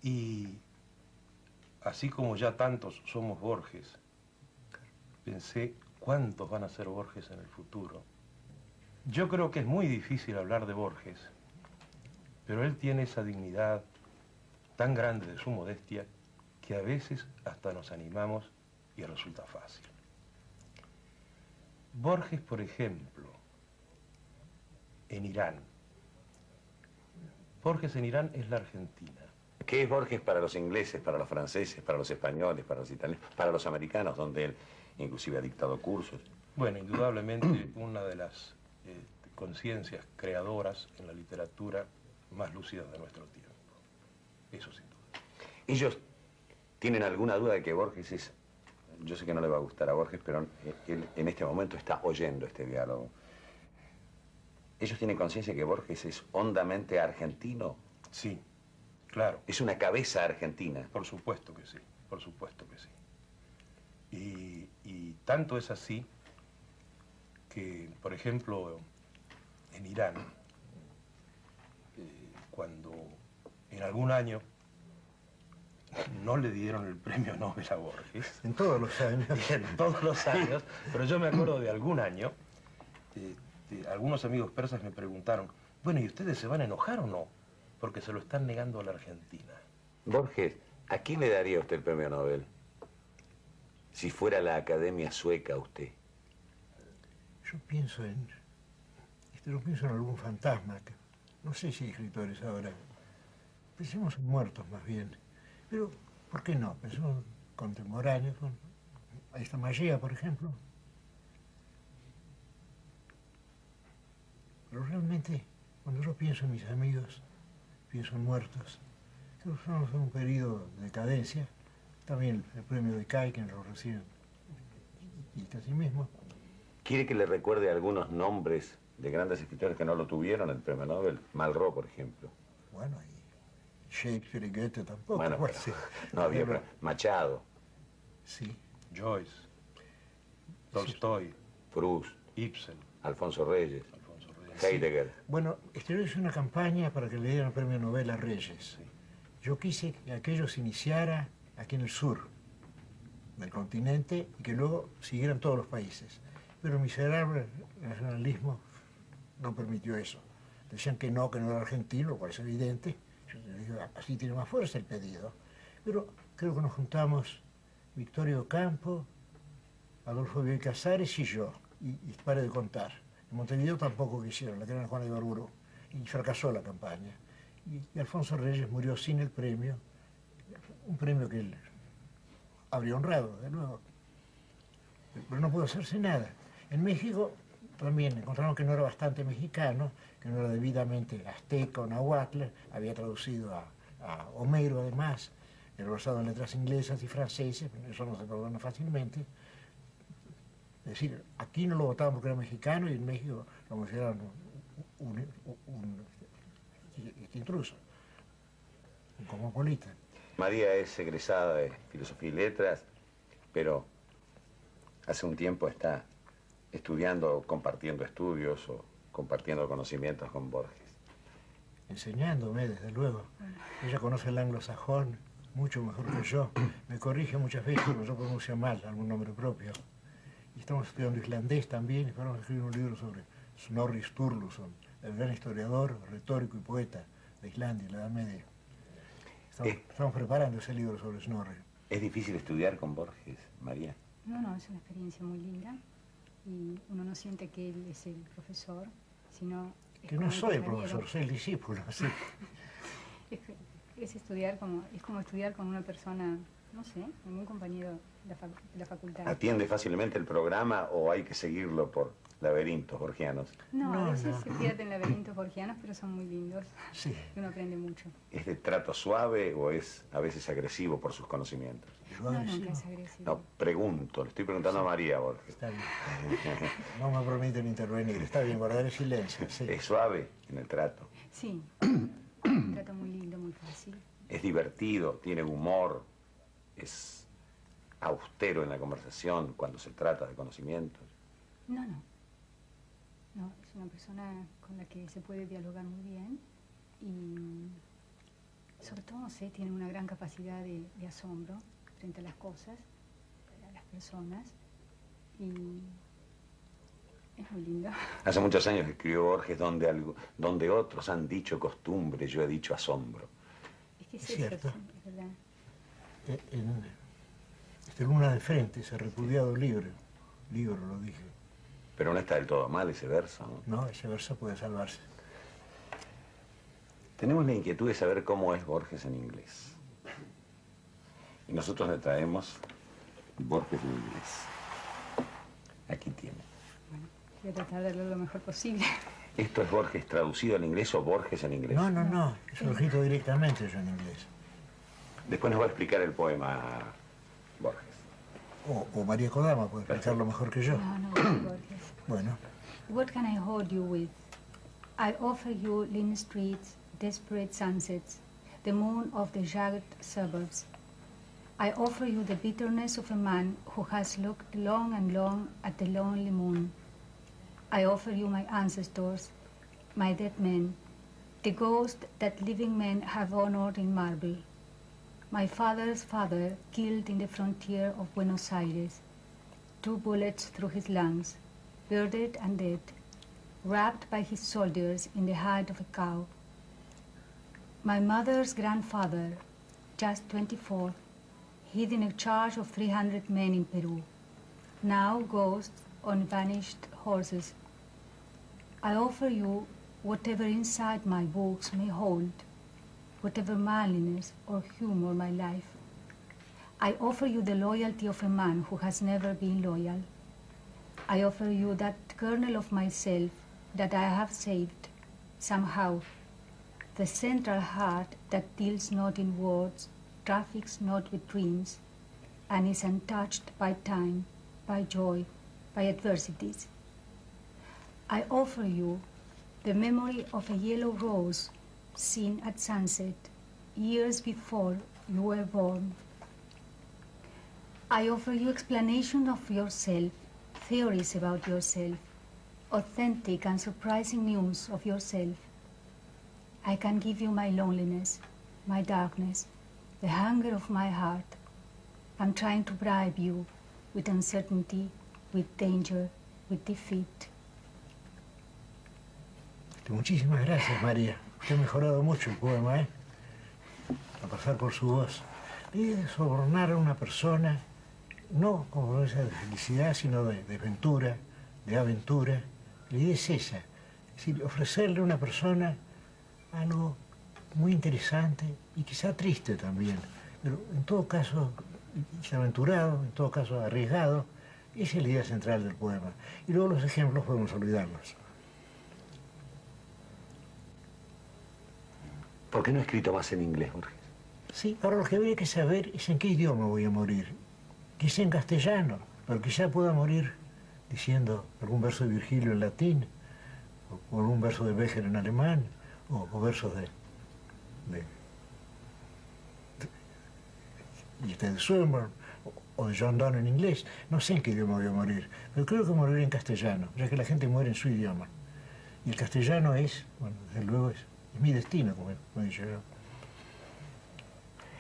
y así como ya tantos somos Borges, pensé cuántos van a ser Borges en el futuro. Yo creo que es muy difícil hablar de Borges, pero él tiene esa dignidad tan grande de su modestia que a veces hasta nos animamos y resulta fácil. Borges, por ejemplo, en Irán. Borges en Irán es la Argentina. ¿Qué es Borges para los ingleses, para los franceses, para los españoles, para los italianos, para los americanos, donde él inclusive ha dictado cursos? Bueno, indudablemente una de las eh, conciencias creadoras en la literatura más lúcidas de nuestro tiempo. Eso sin duda. ¿Ellos tienen alguna duda de que Borges es... Yo sé que no le va a gustar a Borges, pero él en este momento está oyendo este diálogo. ¿Ellos tienen conciencia de que Borges es hondamente argentino? Sí, claro. Es una cabeza argentina. Por supuesto que sí, por supuesto que sí. Y, y tanto es así que, por ejemplo, en Irán, eh, cuando en algún año no le dieron el premio Nobel a Borges. En todos los años. En todos los años, pero yo me acuerdo de algún año, este, algunos amigos persas me preguntaron, bueno, ¿y ustedes se van a enojar o no? Porque se lo están negando a la Argentina. Borges, ¿a quién le daría usted el premio Nobel? Si fuera la Academia Sueca usted. Yo pienso en... Este, lo pienso en algún fantasma. Que, no sé si hay escritores ahora. Pensemos en muertos más bien. Pero, ¿por qué no? Pensemos contemporáneos. Con, ahí está Magia, por ejemplo. Pero realmente, cuando yo pienso en mis amigos, pienso en muertos. En un periodo de decadencia. También el premio de CAI, que lo reciben y casi mismo. ¿Quiere que le recuerde algunos nombres de grandes escritores que no lo tuvieron el premio Nobel? Malraux, por ejemplo. Bueno, y Shakespeare y Goethe tampoco. Bueno, Bueno, pero sí. no había Pero- Machado, Sí. Joyce, Tolstoy, Proust, Ibsen, Alfonso Reyes, Heidegger. Bueno, este hice una campaña para que le dieran el premio Nobel a Reyes. Sí. Yo quise que aquello se iniciara aquí en el sur del continente y que luego siguieran todos los países. Pero el miserable nacionalismo no permitió eso. Decían que no, que no era argentino, lo cual es evidente. Yo digo, así tiene más fuerza el pedido. Pero creo que nos juntamos Victorio Campo, Adolfo Bioy Casares y yo. Y, y pare de contar. Montevideo tampoco quisieron, la querían Juana de Barburo. Y fracasó la campaña. Y, Alfonso Reyes murió sin el premio, un premio que él habría honrado, de luego. Pero no pudo hacerse nada. En México también encontraron que no era bastante mexicano, que no era debidamente azteca o nahuatl, había traducido a, a Homero además, era basado en letras inglesas y francesas, eso no se perdona fácilmente. Es decir, aquí no lo votaban porque era mexicano y en México lo consideraban un, un- un- este intruso, un cosmopolita. María es egresada de Filosofía y Letras, pero hace un tiempo está estudiando, compartiendo estudios o compartiendo conocimientos con Borges. enseñándome, desde luego. Ella conoce el anglosajón mucho mejor que yo. Me corrige muchas veces cuando yo pronuncio mal algún nombre propio. Y estamos estudiando islandés también y vamos a escribir un libro sobre Snorri Sturluson, el gran historiador, retórico y poeta de Islandia en la Edad Media. Estamos, Eh. estamos preparando ese libro sobre Snorri. ¿Es difícil estudiar con Borges, María? No, no, es una experiencia muy linda y uno no siente que él es el profesor, sino... Que no soy el profesor, soy el discípulo. sí. Es estudiar como, es como estudiar con una persona, no sé, un compañero de la, fac- de la facultad. ¿Atiende fácilmente el programa o hay que seguirlo por laberintos borgianos? No, No, a veces no. se pierde en laberintos borgianos, pero son muy lindos. Sí. y Uno aprende mucho. ¿Es de trato suave o es a veces agresivo por sus conocimientos? No, agresivo. nunca es agresivo. No, pregunto, le estoy preguntando a María Borges. Está bien. No me permiten intervenir. Está bien, guardaré silencio. Sí. ¿Es suave en el trato? Sí, un trato muy lindo, muy fácil. ¿Es divertido? ¿Tiene humor? ¿Es austero en la conversación cuando se trata de conocimientos? No, no. No, es una persona con la que se puede dialogar muy bien y sobre todo, no sé, tiene una gran capacidad de, de asombro frente a las cosas, a las personas y es muy lindo. Hace muchos años que escribió Borges donde, algo, donde otros han dicho costumbre, yo he dicho asombro. Es que es, Es eso, cierto. sí, es verdad. Eh, En este Luna de Frente, ese repudiado libro, libro lo dije. Pero no está del todo mal ese verso, ¿no? No, ese verso puede salvarse. Tenemos la inquietud de saber cómo es Borges en inglés. Y nosotros le traemos Borges en inglés. Aquí tiene. Bueno, voy a tratar de hacerlo lo mejor posible. ¿Esto es Borges traducido al inglés o Borges en inglés? No, no, no, es lo escrito directamente yo en inglés. Después nos va a explicar el poema Borges. O, o María Kodama puede explicarlo mejor que yo. No, no, Borges. Bueno, What can I hold you with? I offer you lean streets, desperate sunsets, the moon of the jagged suburbs. I offer you the bitterness of a man who has looked long and long at the lonely moon. I offer you my ancestors, my dead men, the ghosts that living men have honored in marble. My father's father killed in the frontier of Buenos Aires, two bullets through his lungs, bearded and dead, wrapped by his soldiers in the hide of a cow. My mother's grandfather, just 24, hid in a charge of 300 men in Peru, now ghosts on vanished horses. I offer you whatever inside my books may hold, whatever manliness or humor my life. I offer you the loyalty of a man who has never been loyal. I offer you that kernel of myself that I have saved, somehow, the central heart that deals not in words, traffics not with dreams, and is untouched by time, by joy, by adversities. I offer you the memory of a yellow rose seen at sunset years before you were born. I offer you explanation of yourself, theories about yourself, authentic and surprising news of yourself. I can give you my loneliness, my darkness, the hunger of my heart. I'm trying to bribe you with uncertainty, with danger, with defeat. muchísimas gracias María. Usted ha mejorado mucho el poema, ¿eh? A pasar por su voz. De sobornar a una persona, no como esa de felicidad, sino de, de aventura, de aventura. La idea es esa. Es decir, ofrecerle a una persona algo muy interesante y quizá triste también, pero en todo caso aventurado, en todo caso arriesgado. Esa es la idea central del poema. Y luego los ejemplos podemos olvidarlos. ¿Por qué no ha escrito más en inglés, Borges? Sí, ahora lo que habría que saber es en qué idioma voy a morir. Quizá en castellano, pero quizá pueda morir diciendo algún verso de Virgilio en latín, o, algún verso de Becher en alemán, o, versos de, de, de, de o, o de John Donne en inglés. No sé en qué idioma voy a morir, pero creo que moriré en castellano, ya que la gente muere en su idioma. Y el castellano es, bueno, desde luego es, es mi destino, como, como yo.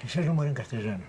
Quizás yo muera en castellano.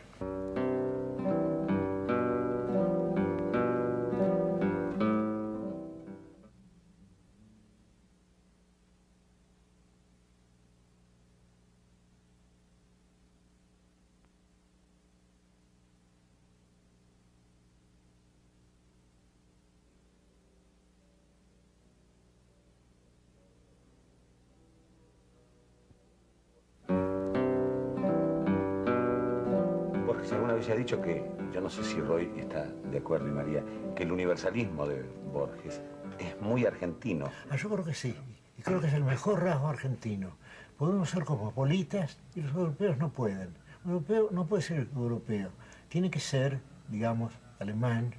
Borges ha dicho que, yo no sé si Roy está de acuerdo y María, que el universalismo de Borges es muy argentino. Ah, yo creo que sí. Y creo que es el mejor rasgo argentino. Podemos ser cosmopolitas y los europeos no pueden. Un europeo no puede ser europeo. Tiene que ser, digamos, alemán,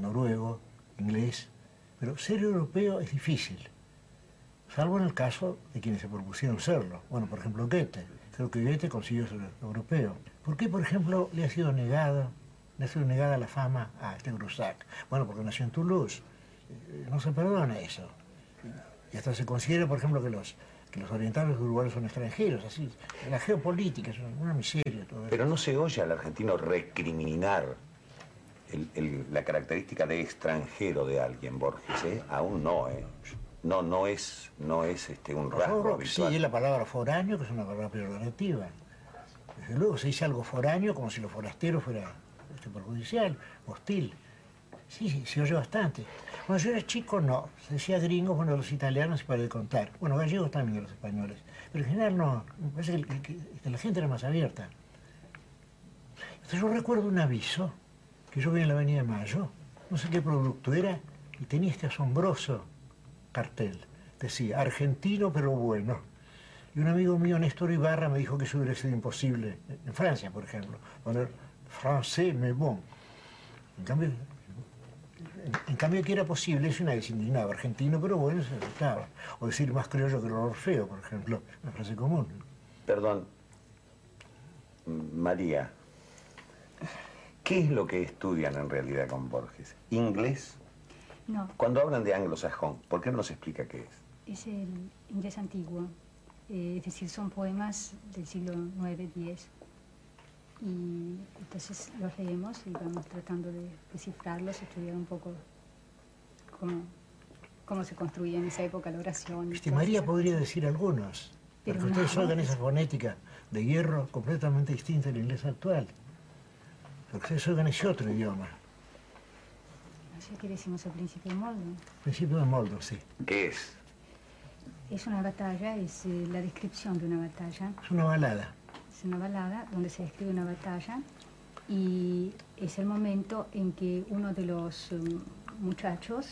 noruego, inglés. Pero ser europeo es difícil. Salvo en el caso de quienes se propusieron serlo. Bueno, por ejemplo, Goethe. Creo que Goethe consiguió ser europeo. ¿Por qué, por ejemplo, le ha sido negado, le ha sido negada la fama a este Grusac? Bueno, porque nació en Toulouse. Eh, No se perdona eso. Y hasta se considera, por ejemplo, que los, que los orientales uruguayos son extranjeros. Así, la geopolítica es una, miseria todo eso. Pero no se oye al argentino recriminar la característica de extranjero de alguien, Borges, ¿eh? Aún no, ¿eh? No, no es, no es este, un rasgo sí, habitual. es la palabra foráneo, que es una palabra peyorativa. Desde luego se dice algo foráneo como si lo forastero fuera este, perjudicial, hostil. Sí, sí, se oye bastante. Cuando yo era chico, no. Se decía gringos, bueno, los italianos se para de contar. Bueno, gallegos también, los españoles. Pero en general no. Me parece que, que- que la gente era más abierta. Entonces yo recuerdo un aviso que yo vi en la Avenida Mayo, no sé qué producto era, y tenía este asombroso cartel. Decía, argentino pero bueno. Y un amigo mío, Néstor Ibarra, me dijo que eso hubiera sido imposible. En Francia, por ejemplo, poner français mais bon. En cambio, en, cambio que era posible, eso nadie se indignaba. Argentino pero bueno se aceptaba. O decir más criollo que el Orfeo, por ejemplo, una frase común. Perdón, María, ¿qué es lo que estudian en realidad con Borges? ¿Inglés? No, Cuando hablan de anglosajón, ¿por qué no nos explica qué es? es el inglés antiguo, eh, es decir, son poemas del siglo IX, X. Y entonces los leemos y vamos tratando de descifrarlos, estudiar un poco cómo, cómo se construía en esa época la oración. Este, María podría decir algunos, Pero porque ustedes no. oigan esa fonética de hierro completamente distinta del inglés actual. Porque ustedes oigan ese otro idioma. Sé qué decimos al principio del molde. Principio de moldo, sí. ¿Qué es? Es una batalla, es eh, la descripción de una batalla. Es una balada. Es una balada donde se describe una batalla y es el momento en que uno de los um, muchachos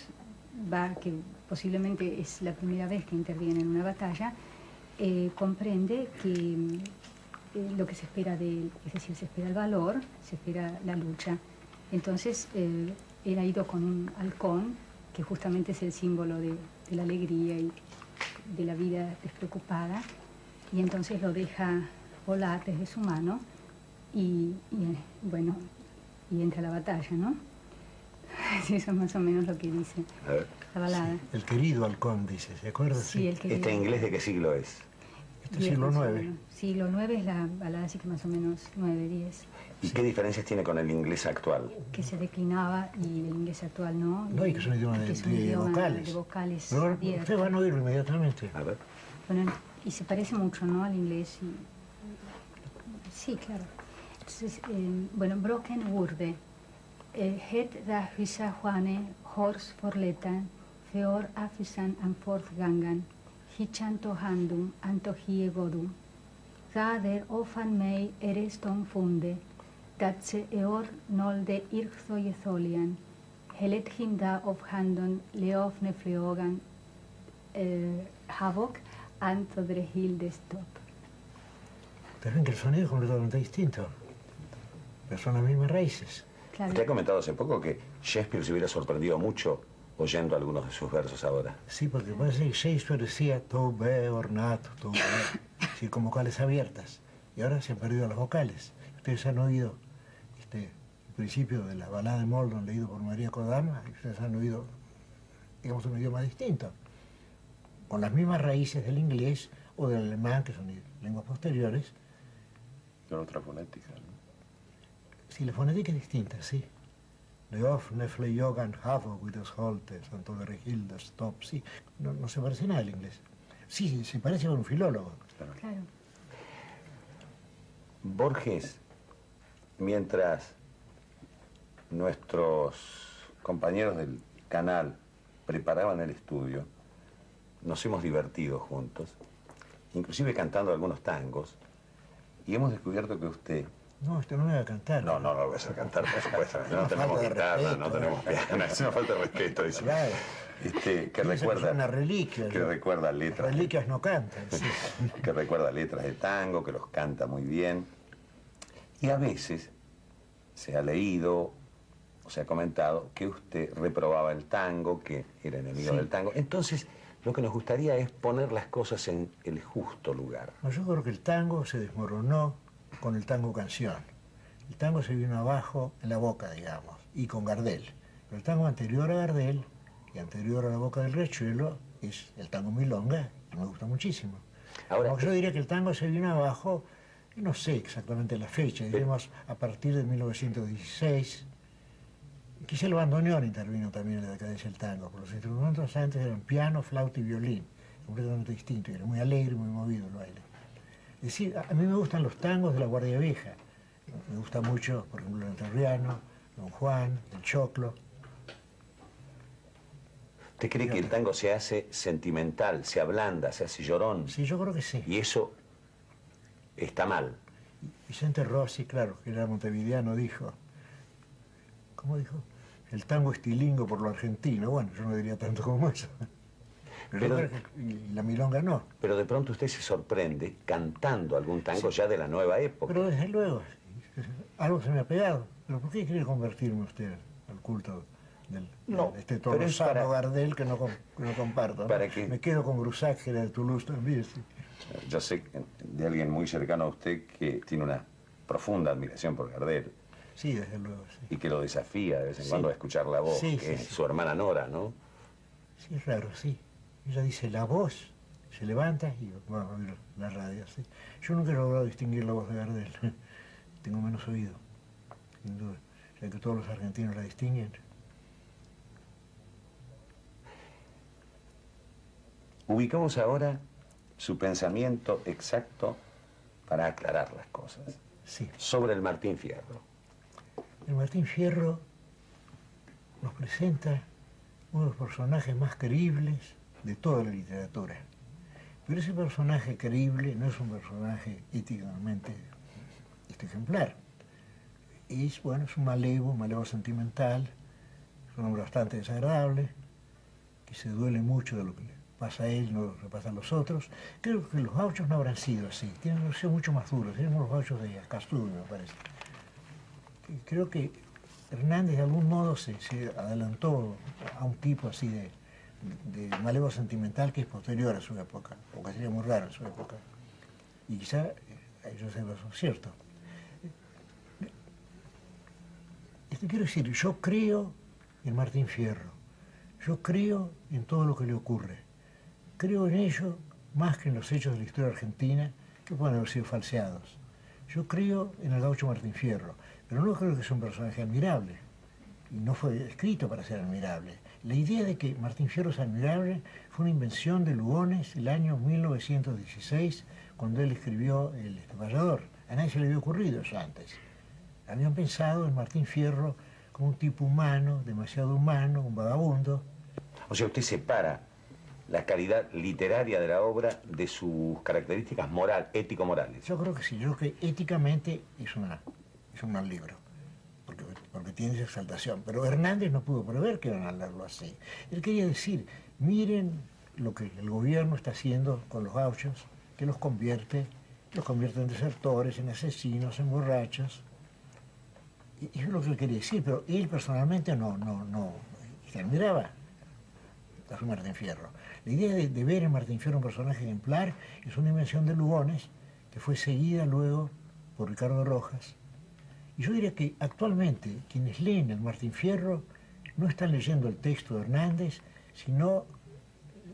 va, que posiblemente es la primera vez que interviene en una batalla, eh, comprende que eh, lo que se espera de él, es decir, se espera el valor, se espera la lucha. Entonces, eh, él ha ido con un halcón, que justamente es el símbolo de, de la alegría y de la vida despreocupada, y entonces lo deja volar desde su mano y, y, bueno, y entra a la batalla, ¿no? Sí, eso es más o menos lo que dice A ver, la balada. El querido halcón, dice, ¿se acuerda? Sí, el que ¿este inglés de qué siglo es? Este diez siglo IX. Siglo IX es la balada, así que más o menos 9, 10, ¿Y qué diferencias tiene con el inglés actual? que se declinaba y el inglés actual no. No, y que es un idioma de, de idioma vocales. de vocales Pero ustedes van a oírlo inmediatamente. A ver. Bueno, y se parece mucho, ¿no? Al inglés. y- Sí, claro. Entonces, eh, bueno, Broken Wurde. Eh, het da hysa Juane, hors forletan, feor afisan an fortgangan, hichan tohandum, antohie godum. Gader ofan mei ereston funde, dat se eor nolde irchthoie tholian, helet him da of handon leofne fleogan, eh, havok antodre hildestop. Ustedes ven que el sonido es completamente distinto. Pero son las mismas raíces. Claro. Usted ha comentado hace poco que Shakespeare se hubiera sorprendido mucho oyendo algunos de sus versos ahora. Sí, porque parece que Shakespeare decía tobe, ornato, tobe, sí, con vocales abiertas. Y ahora se han perdido las vocales. Ustedes han oído este, el principio de la balada de Moldon leído por María Kodama, y ustedes han oído, digamos, un idioma distinto, con las mismas raíces del inglés o del alemán, que son lenguas posteriores. Con otra fonética. ¿no? Sí, la fonética es distinta, sí. Leof, Nefle, Yogan, Havo, Holte, Santo de Regilda, Stop, sí. No, no se parece nada al inglés. Sí, sí, se parece a un filólogo. Claro. Borges, mientras nuestros compañeros del canal preparaban el estudio, nos hemos divertido juntos, inclusive cantando algunos tangos, y hemos descubierto que usted No, esto no me va a cantar. No, no, no lo voy a hacer cantar, por supuesto. No, tenemos guitarra, respeto, no tenemos piano, es una falta de respeto. dice. Claro. Este, que recuerda, una reliquia. que recuerda letras, Reliquias no cantan. sí. que recuerda letras de tango, que los canta muy bien. Y a veces se ha leído o se ha comentado que usted reprobaba el tango, que era enemigo Sí. del tango. Entonces, lo que nos gustaría es poner las cosas en el justo lugar. No, yo creo que el tango se desmoronó con el tango canción. El tango se vino abajo en la boca, digamos, y con Gardel. Pero el tango anterior a Gardel y anterior a la boca del Riachuelo es el tango milonga, que me gusta muchísimo. Ahora, Como yo diría que el tango se vino abajo, no sé exactamente la fecha, diremos a partir de 1916. Quizá el bandoneón intervino también en la decadencia del tango, porque los instrumentos antes eran piano, flauta y violín, completamente distintos, y era muy alegre, muy movido el baile. Es decir, a a mí me gustan los tangos de la Guardia Vieja. Me gusta mucho, por ejemplo, el Enterriano, Don Juan, el Choclo. ¿Usted cree que el tango se hace sentimental, se ablanda, se hace llorón? Sí, yo creo que sí. Y eso está mal. Vicente Rossi, claro, que era montevideano, dijo, ¿cómo dijo? El tango estilingo por lo argentino. Bueno, yo no diría tanto como eso. Pero, y la milonga no. Pero de pronto usted se sorprende cantando algún tango ya de la nueva época. Pero desde luego, algo se me ha pegado. ¿Pero por qué quiere convertirme usted al culto del, No, de este para- Gardel que no, no comparto? ¿no? ¿Para qué? Me quedo con Brusac, que era de Toulouse también. sí. Yo sé de alguien muy cercano a usted que tiene una profunda admiración por Gardel Sí, desde luego, sí. y que lo desafía de vez en Sí. cuando a escuchar la voz, Sí, que es su hermana Nora, ¿no? Sí, es raro, sí. Ella dice la voz, se levanta y va a oír la radio, sí. Yo nunca he logrado distinguir la voz de Gardel. Tengo menos oído, sin duda. Ya que todos los argentinos la distinguen. Ubicamos ahora su pensamiento exacto para aclarar las cosas Sí. sobre el Martín Fierro. El Martín Fierro nos presenta uno de los personajes más creíbles de toda la literatura. Pero ese personaje creíble no es un personaje éticamente este, ejemplar. Es, bueno, es un malevo, un malevo sentimental, es un hombre bastante desagradable, que se duele mucho de lo que le pasa él, no lo que pasa a los otros. Creo que los gauchos no habrán sido así, tienen que ser mucho más duros, eran los gauchos de Ascastú, me parece creo que Hernández de algún modo se, se adelantó a un tipo así de, de malevo sentimental que es posterior a su época, porque sería muy raro en su época. Y quizá eh, ellos sean razón cierto. Este, quiero decir, yo creo en Martín Fierro, yo creo en todo lo que le ocurre, creo en ello más que en los hechos de la historia argentina que pueden haber sido falseados. Yo creo en el gaucho Martín Fierro, pero no creo que sea un personaje admirable. Y no fue escrito para ser admirable. La idea de que Martín Fierro es admirable fue una invención de Lugones el año 1916, cuando él escribió El Vallador. A nadie se le había ocurrido eso antes. Habían pensado en Martín Fierro como un tipo humano, demasiado humano, un vagabundo. O sea, usted separa la calidad literaria de la obra de sus características moral, ético-morales. Yo creo que sí, yo creo que éticamente es, una, es un mal libro, porque, tiene esa exaltación. Pero Hernández no pudo prever que iban a leerlo así. Él quería decir, miren lo que el gobierno está haciendo con los gauchos, que los convierte, los convierte en desertores, en asesinos, en borrachos. Y eso es lo que él quería decir, pero él personalmente no, no, no, se admiraba a su Martín Fierro. La idea de, ver en Martín Fierro un personaje ejemplar es una invención de Lugones que fue seguida luego por Ricardo Rojas. Y yo diría que actualmente quienes leen el Martín Fierro no están leyendo el texto de Hernández, sino,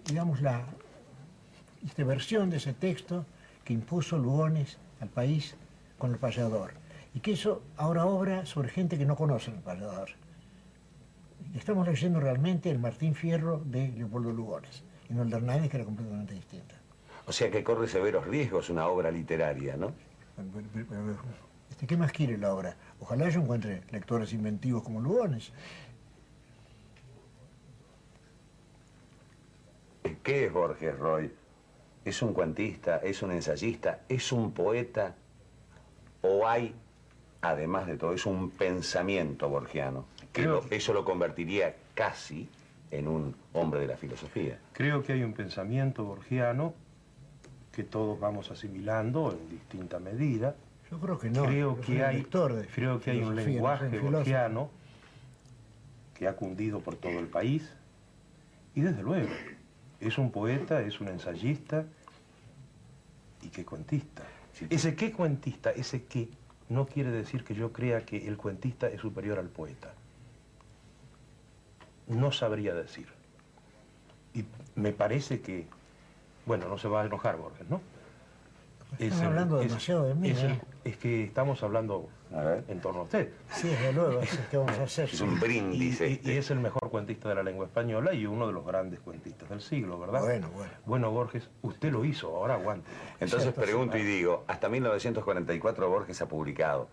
digamos, la esta versión de ese texto que impuso Lugones al país con el payador. Y que eso ahora obra sobre gente que no conoce el payador. Estamos leyendo realmente el Martín Fierro de Leopoldo Lugones, y no el de Hernández, que era completamente distinta. O sea que corre severos riesgos una obra literaria, ¿no? Este, ¿Qué más quiere la obra? Ojalá yo encuentre lectores inventivos como Lugones. ¿Qué es Borges Roy? ¿Es un cuentista? ¿Es un ensayista? ¿Es un poeta? ¿O hay además de todo eso, un pensamiento borgiano. Que Creo- lo- eso lo convertiría casi en un hombre de la filosofía. Creo que hay un pensamiento borgiano que todos vamos asimilando en distinta medida. Yo creo que no. creo que hay, lector de creo que hay un no lenguaje filósofo. borgiano que ha cundido por todo el país. Y desde luego, es un poeta, es un ensayista y qué cuentista. Sí. Ese qué cuentista, ese qué, no quiere decir que yo crea que el cuentista es superior al poeta. No sabría decir. Y me parece que, bueno, no se va a enojar Borges, ¿no? Están el- hablando demasiado de mí, es, el- ¿eh? es que estamos hablando en torno a usted. Sí, desde luego, es que vamos a hacer. Es un brindis y- este. y es el mejor cuentista de la lengua española y uno de los grandes cuentistas del siglo, ¿verdad? Bueno, bueno. Bueno, Borges, usted lo hizo, ahora aguante. Entonces Cierto, pregunto y digo, hasta 1944 Borges ha publicado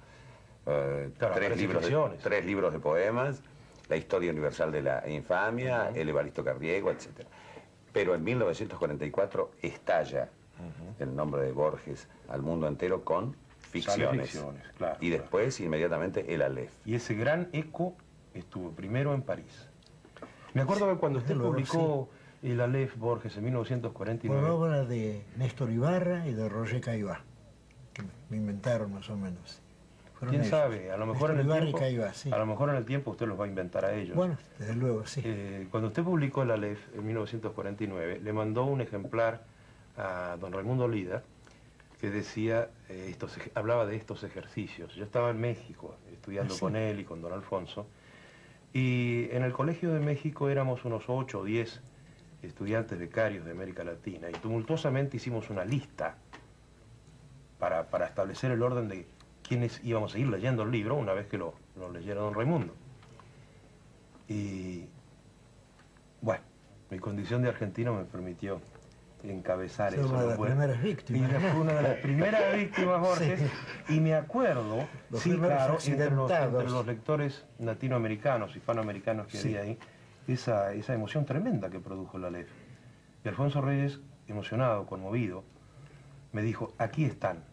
eh, Claro, tres, aparecen libros de, ficciones. tres libros de poemas, La historia universal de la infamia, El Evaristo Cardiego, etc. Pero en 1944 estalla el nombre de Borges al mundo entero con ficciones. ficciones, claro, y claro. después inmediatamente El Aleph. Y ese gran eco estuvo primero en París. Me acuerdo que cuando usted luego, publicó el Aleph Borges en Por 1949, obra de Néstor Ibarra y de Roger Caillá, que me inventaron más o menos. Fueron quién ellos. sabe, a lo mejor en Néstor el tiempo, sí. a lo mejor en el tiempo usted los va a inventar a ellos. Bueno, desde luego, sí. Eh, cuando usted publicó el Aleph en 1949, le mandó un ejemplar a don Raimundo Lida que decía, eh, estos, hablaba de estos ejercicios. Yo estaba en México estudiando Ah, sí. con él y con don Alfonso, y en el Colegio de México éramos unos 8 o 10 estudiantes becarios de América Latina, y tumultuosamente hicimos una lista para, para establecer el orden de quiénes íbamos a ir leyendo el libro una vez que lo, lo leyera don Raimundo. Y bueno, mi condición de argentino me permitió encabezar Ser eso. una de las primeras víctimas, fui una de las primeras víctimas, Borges. Y me acuerdo, Los sí, claro, entre los, accidentados. entre los lectores latinoamericanos, hispanoamericanos que Sí. había ahí, esa, esa emoción tremenda que produjo la Aleph. Y Alfonso Reyes, emocionado, conmovido, me dijo, aquí están,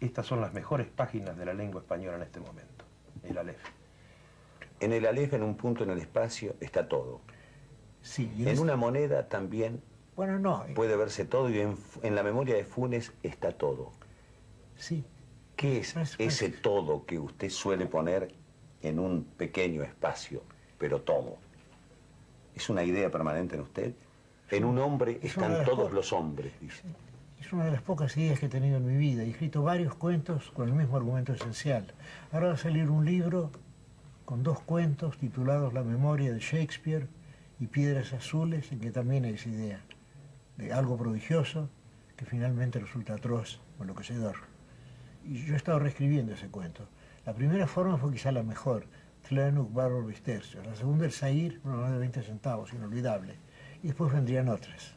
estas son las mejores páginas de la lengua española en este momento, el Aleph. En el Aleph, en un punto en el espacio, está todo. Sí, En es- una moneda también Bueno, no, eh, puede verse todo y en, en la memoria de Funes está todo. sí. ¿Qué es Es- ese todo que usted suele poner en un pequeño espacio, pero todo? ¿Es una idea permanente en usted? En un hombre están todos los hombres, dice. Una de las pocas ideas que he tenido en mi vida. He escrito varios cuentos con el mismo argumento esencial. Ahora va a salir un libro con dos cuentos titulados La memoria de Shakespeare y Piedras Azules, en que también hay esa idea de algo prodigioso que finalmente resulta atroz o enloquecedor. Y yo he estado reescribiendo ese cuento. La primera forma fue quizá la mejor, Tlenuk Bárbaro Vistercios. La segunda, el Zahir, una de 20 centavos, inolvidable. Y después vendrían otras.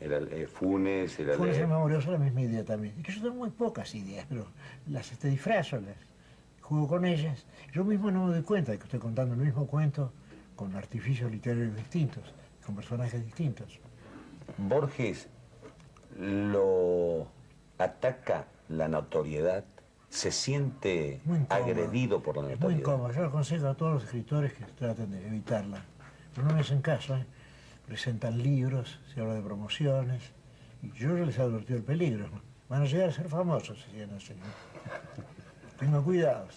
El Ale- Funes, el memorioso la misma idea también. Que yo tengo muy pocas ideas, pero las este, disfrazo, las juego con ellas. Yo mismo no me doy cuenta de que estoy contando el mismo cuento con artificios literarios distintos, con personajes distintos. Borges lo ataca la notoriedad, se siente agredido por la Es muy notoriedad. incómodo. Yo aconsejo a todos los escritores que traten de evitarla. Pero no me hacen caso, ¿eh? Presentan libros, se habla de promociones. Y yo ya les he advertido el peligro. Van a llegar a ser famosos si siguen así. ¿no? Tengan cuidado.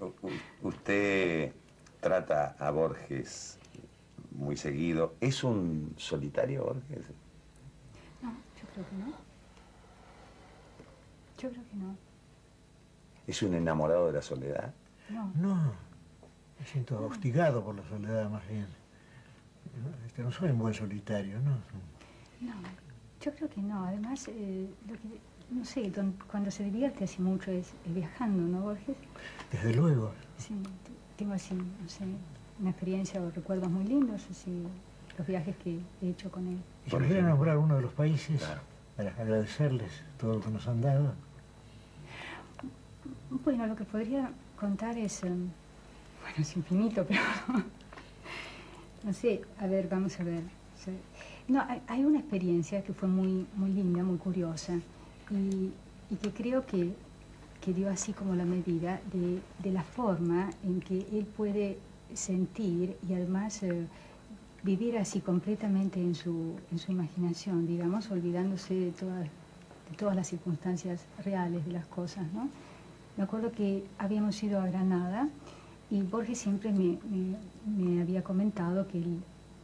U- u- Usted trata a Borges muy seguido. ¿Es un solitario, Borges? No, yo creo que no. Yo creo que no. ¿Es un enamorado de la soledad? No. No, me siento hostigado por la soledad más bien. No, este, no soy un buen solitario, ¿no? No, yo creo que no. Además, eh, lo que, no sé, don- cuando se divierte así mucho es, es viajando, ¿no, Borges? Desde luego. Sí, tengo así, no sé, una experiencia o recuerdos muy lindos, así, los viajes que he hecho con él. Y si Por pudiera nombrar uno de los países Claro. para agradecerles todo lo que nos han dado. Bueno, lo que podría contar es, em, bueno, es infinito, pero sé, a ver, vamos a ver. Sí. No, hay, hay una experiencia que fue muy, muy linda, muy curiosa, y, y que creo que, que dio así como la medida de, de la forma en que él puede sentir y además eh, vivir así completamente en su, en su imaginación, digamos, olvidándose de todas, de todas las circunstancias reales de las cosas, ¿no? Me acuerdo que habíamos ido a Granada y Borges siempre me, me- había comentado que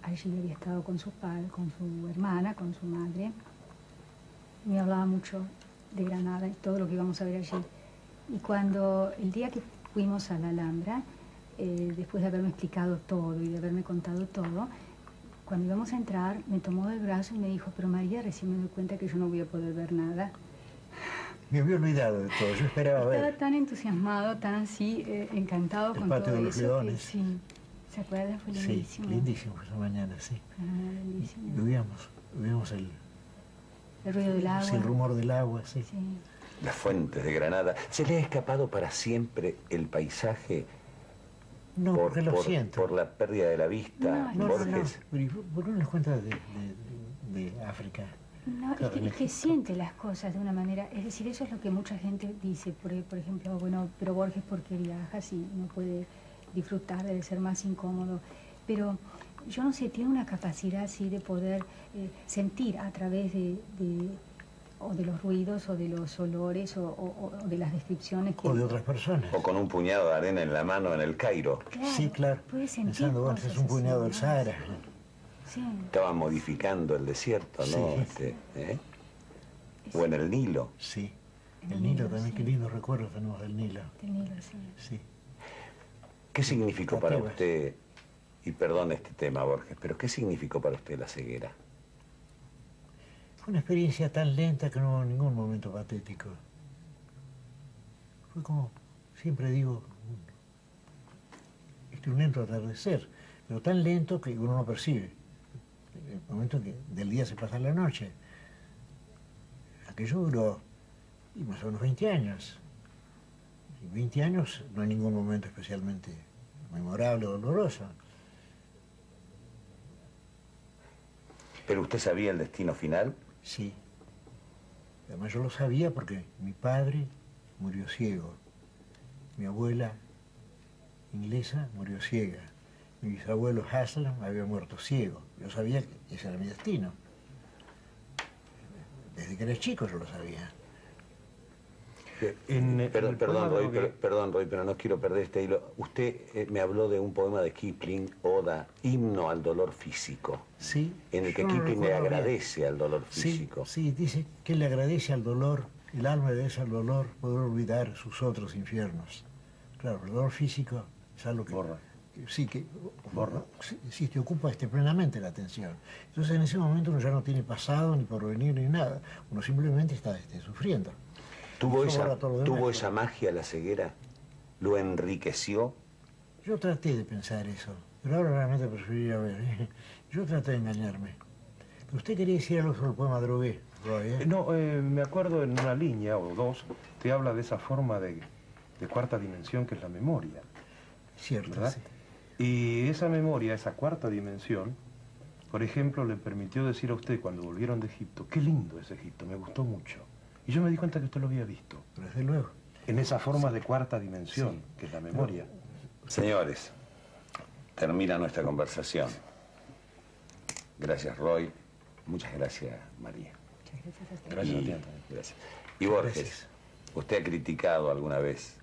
allí había estado con su padre, con su hermana, con su madre. Me hablaba mucho de Granada y todo lo que íbamos a ver allí. Y cuando el día que fuimos a la Alhambra, eh, después de haberme explicado todo y de haberme contado todo, cuando íbamos a entrar, me tomó del brazo y me dijo, pero María, recién me doy cuenta que yo no voy a poder ver nada. Me había olvidado de todo, yo esperaba Estaba ver. tan entusiasmado, tan así, eh, encantado El con patio todo de los eso. que- leones. sí. ¿Se acuerda? Fue Sí, lindísimo. lindísimo esa mañana, sí. Ah, Y lindísimo. oíamos, oíamos el, El ruido del agua. sí, el rumor del agua, sí. Sí. Las fuentes de Granada. ¿Se le ha escapado para siempre el paisaje No, por, porque lo por- siento. por la pérdida de la vista, No, No, no, no. Borges? Pero, ¿y ¿Por qué no les cuenta de, de- de África? No, es que, es que siente las cosas de una manera, es decir, eso es lo que mucha gente dice, por, por ejemplo, bueno, pero Borges porque viaja, sí, no puede disfrutar, debe ser más incómodo, pero yo no sé, tiene una capacidad así de poder eh, sentir a través de, de- o de los ruidos o de los olores o, o- o de las descripciones que... O de otras personas. O con un puñado de arena en la mano en el Cairo. Claro, sí, claro. Puede sentir Pensando, bueno, cosas es un puñado del. Sahara. Sí, Estaban modificando el desierto, ¿no? Sí. Este, ¿eh? O en el Nilo. Sí. El el Nilo Nilo, también, sí. qué lindos recuerdos tenemos del Nilo. del Nilo, sí. Sí. ¿Qué significó para usted, y perdón este tema, Borges, pero qué significó para usted la ceguera? Fue una experiencia tan lenta que no hubo ningún momento patético. Fue como, siempre digo, un, este, un lento atardecer, pero tan lento que uno no percibe. El momento que del día se pasa a la noche. Aquello duró y más o menos 20 años. Y 20 años no hay ningún momento especialmente memorable o doloroso. ¿Pero usted sabía el destino final? Sí. Además yo lo sabía porque mi padre murió ciego. Mi abuela inglesa murió ciega. Mi bisabuelo Haslam había muerto ciego. Yo sabía que ese era mi destino. Desde que era chico yo lo sabía. En, en Perdón, perdón, Roy, pero, perdón, Roy, pero no quiero perder este hilo. Usted eh, me habló de un poema de Kipling, Oda, himno al dolor físico, Sí. en el que no Kipling le bien. agradece al dolor Sí, físico. sí, dice que le agradece al dolor, el alma agradece al dolor poder olvidar sus otros infiernos. Claro, el dolor físico es algo que... Borra. Sí, que... Borra. Sí, sí, te ocupa este, plenamente la atención. Entonces en ese momento uno ya no tiene pasado, ni porvenir, ni nada. Uno simplemente está este, sufriendo. ¿Tuvo, esa. ¿Tuvo esa magia la ceguera? ¿Lo enriqueció? Yo traté de pensar eso, pero ahora realmente preferiría ver. ¿eh? Yo traté de engañarme. Usted quería decir algo sobre el poema Drogué, Roy, No, eh, me acuerdo en una línea o dos, te habla de esa forma de, de cuarta dimensión que es la memoria, Cierto, ¿verdad? sí. Y esa memoria, esa cuarta dimensión, por ejemplo, le permitió decir a usted cuando volvieron de Egipto, qué lindo es Egipto, me gustó mucho. Y yo me di cuenta que usted lo había visto, Pero desde luego. en esa forma de cuarta dimensión, que es la memoria. Señores, termina nuestra conversación. Gracias, Roy. Muchas gracias, María. Muchas gracias a usted. Gracias a Y, ti, gracias. Y Borges, Gracias. usted ha criticado alguna vez,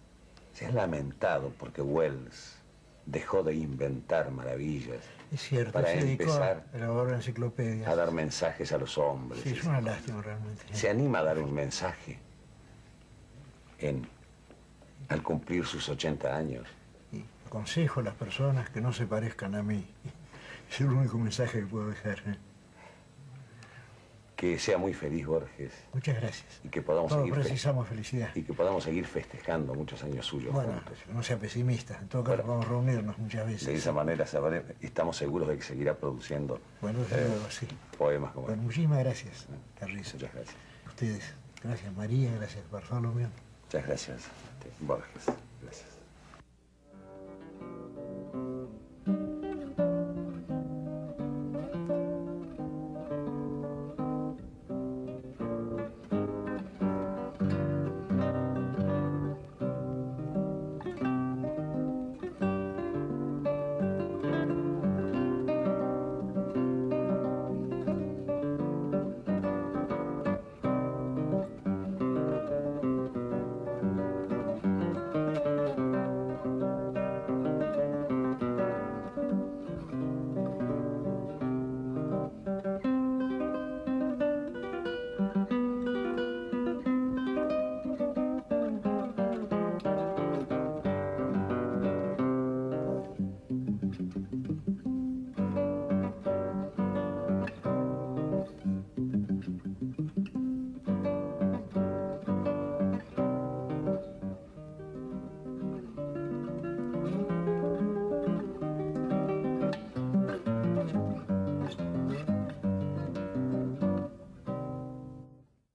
se ha lamentado porque Wells dejó de inventar maravillas Es cierto, Para se empezar, a elaborar enciclopedias. a dar mensajes a los hombres. Sí, es una lástima realmente. ¿Se anima a dar un mensaje en, al cumplir sus 80 años? Y aconsejo a las personas que no se parezcan a mí. Es el único mensaje que puedo dejar. ¿eh? Que sea muy feliz Borges Muchas gracias. y que podamos Todos seguir precisamos felicidad. y que podamos seguir festejando muchos años suyos Bueno, juntos. no sea pesimista. En todo caso, Bueno. vamos a reunirnos muchas De veces. esa manera sabré- estamos seguros de que seguirá produciendo Bueno, eh, luego, sí. poemas como Bueno, este. muchísimas gracias, Carrizo. Muchas gracias. Ustedes. Gracias, María. Gracias, Bartolomé. Muchas gracias, Borges.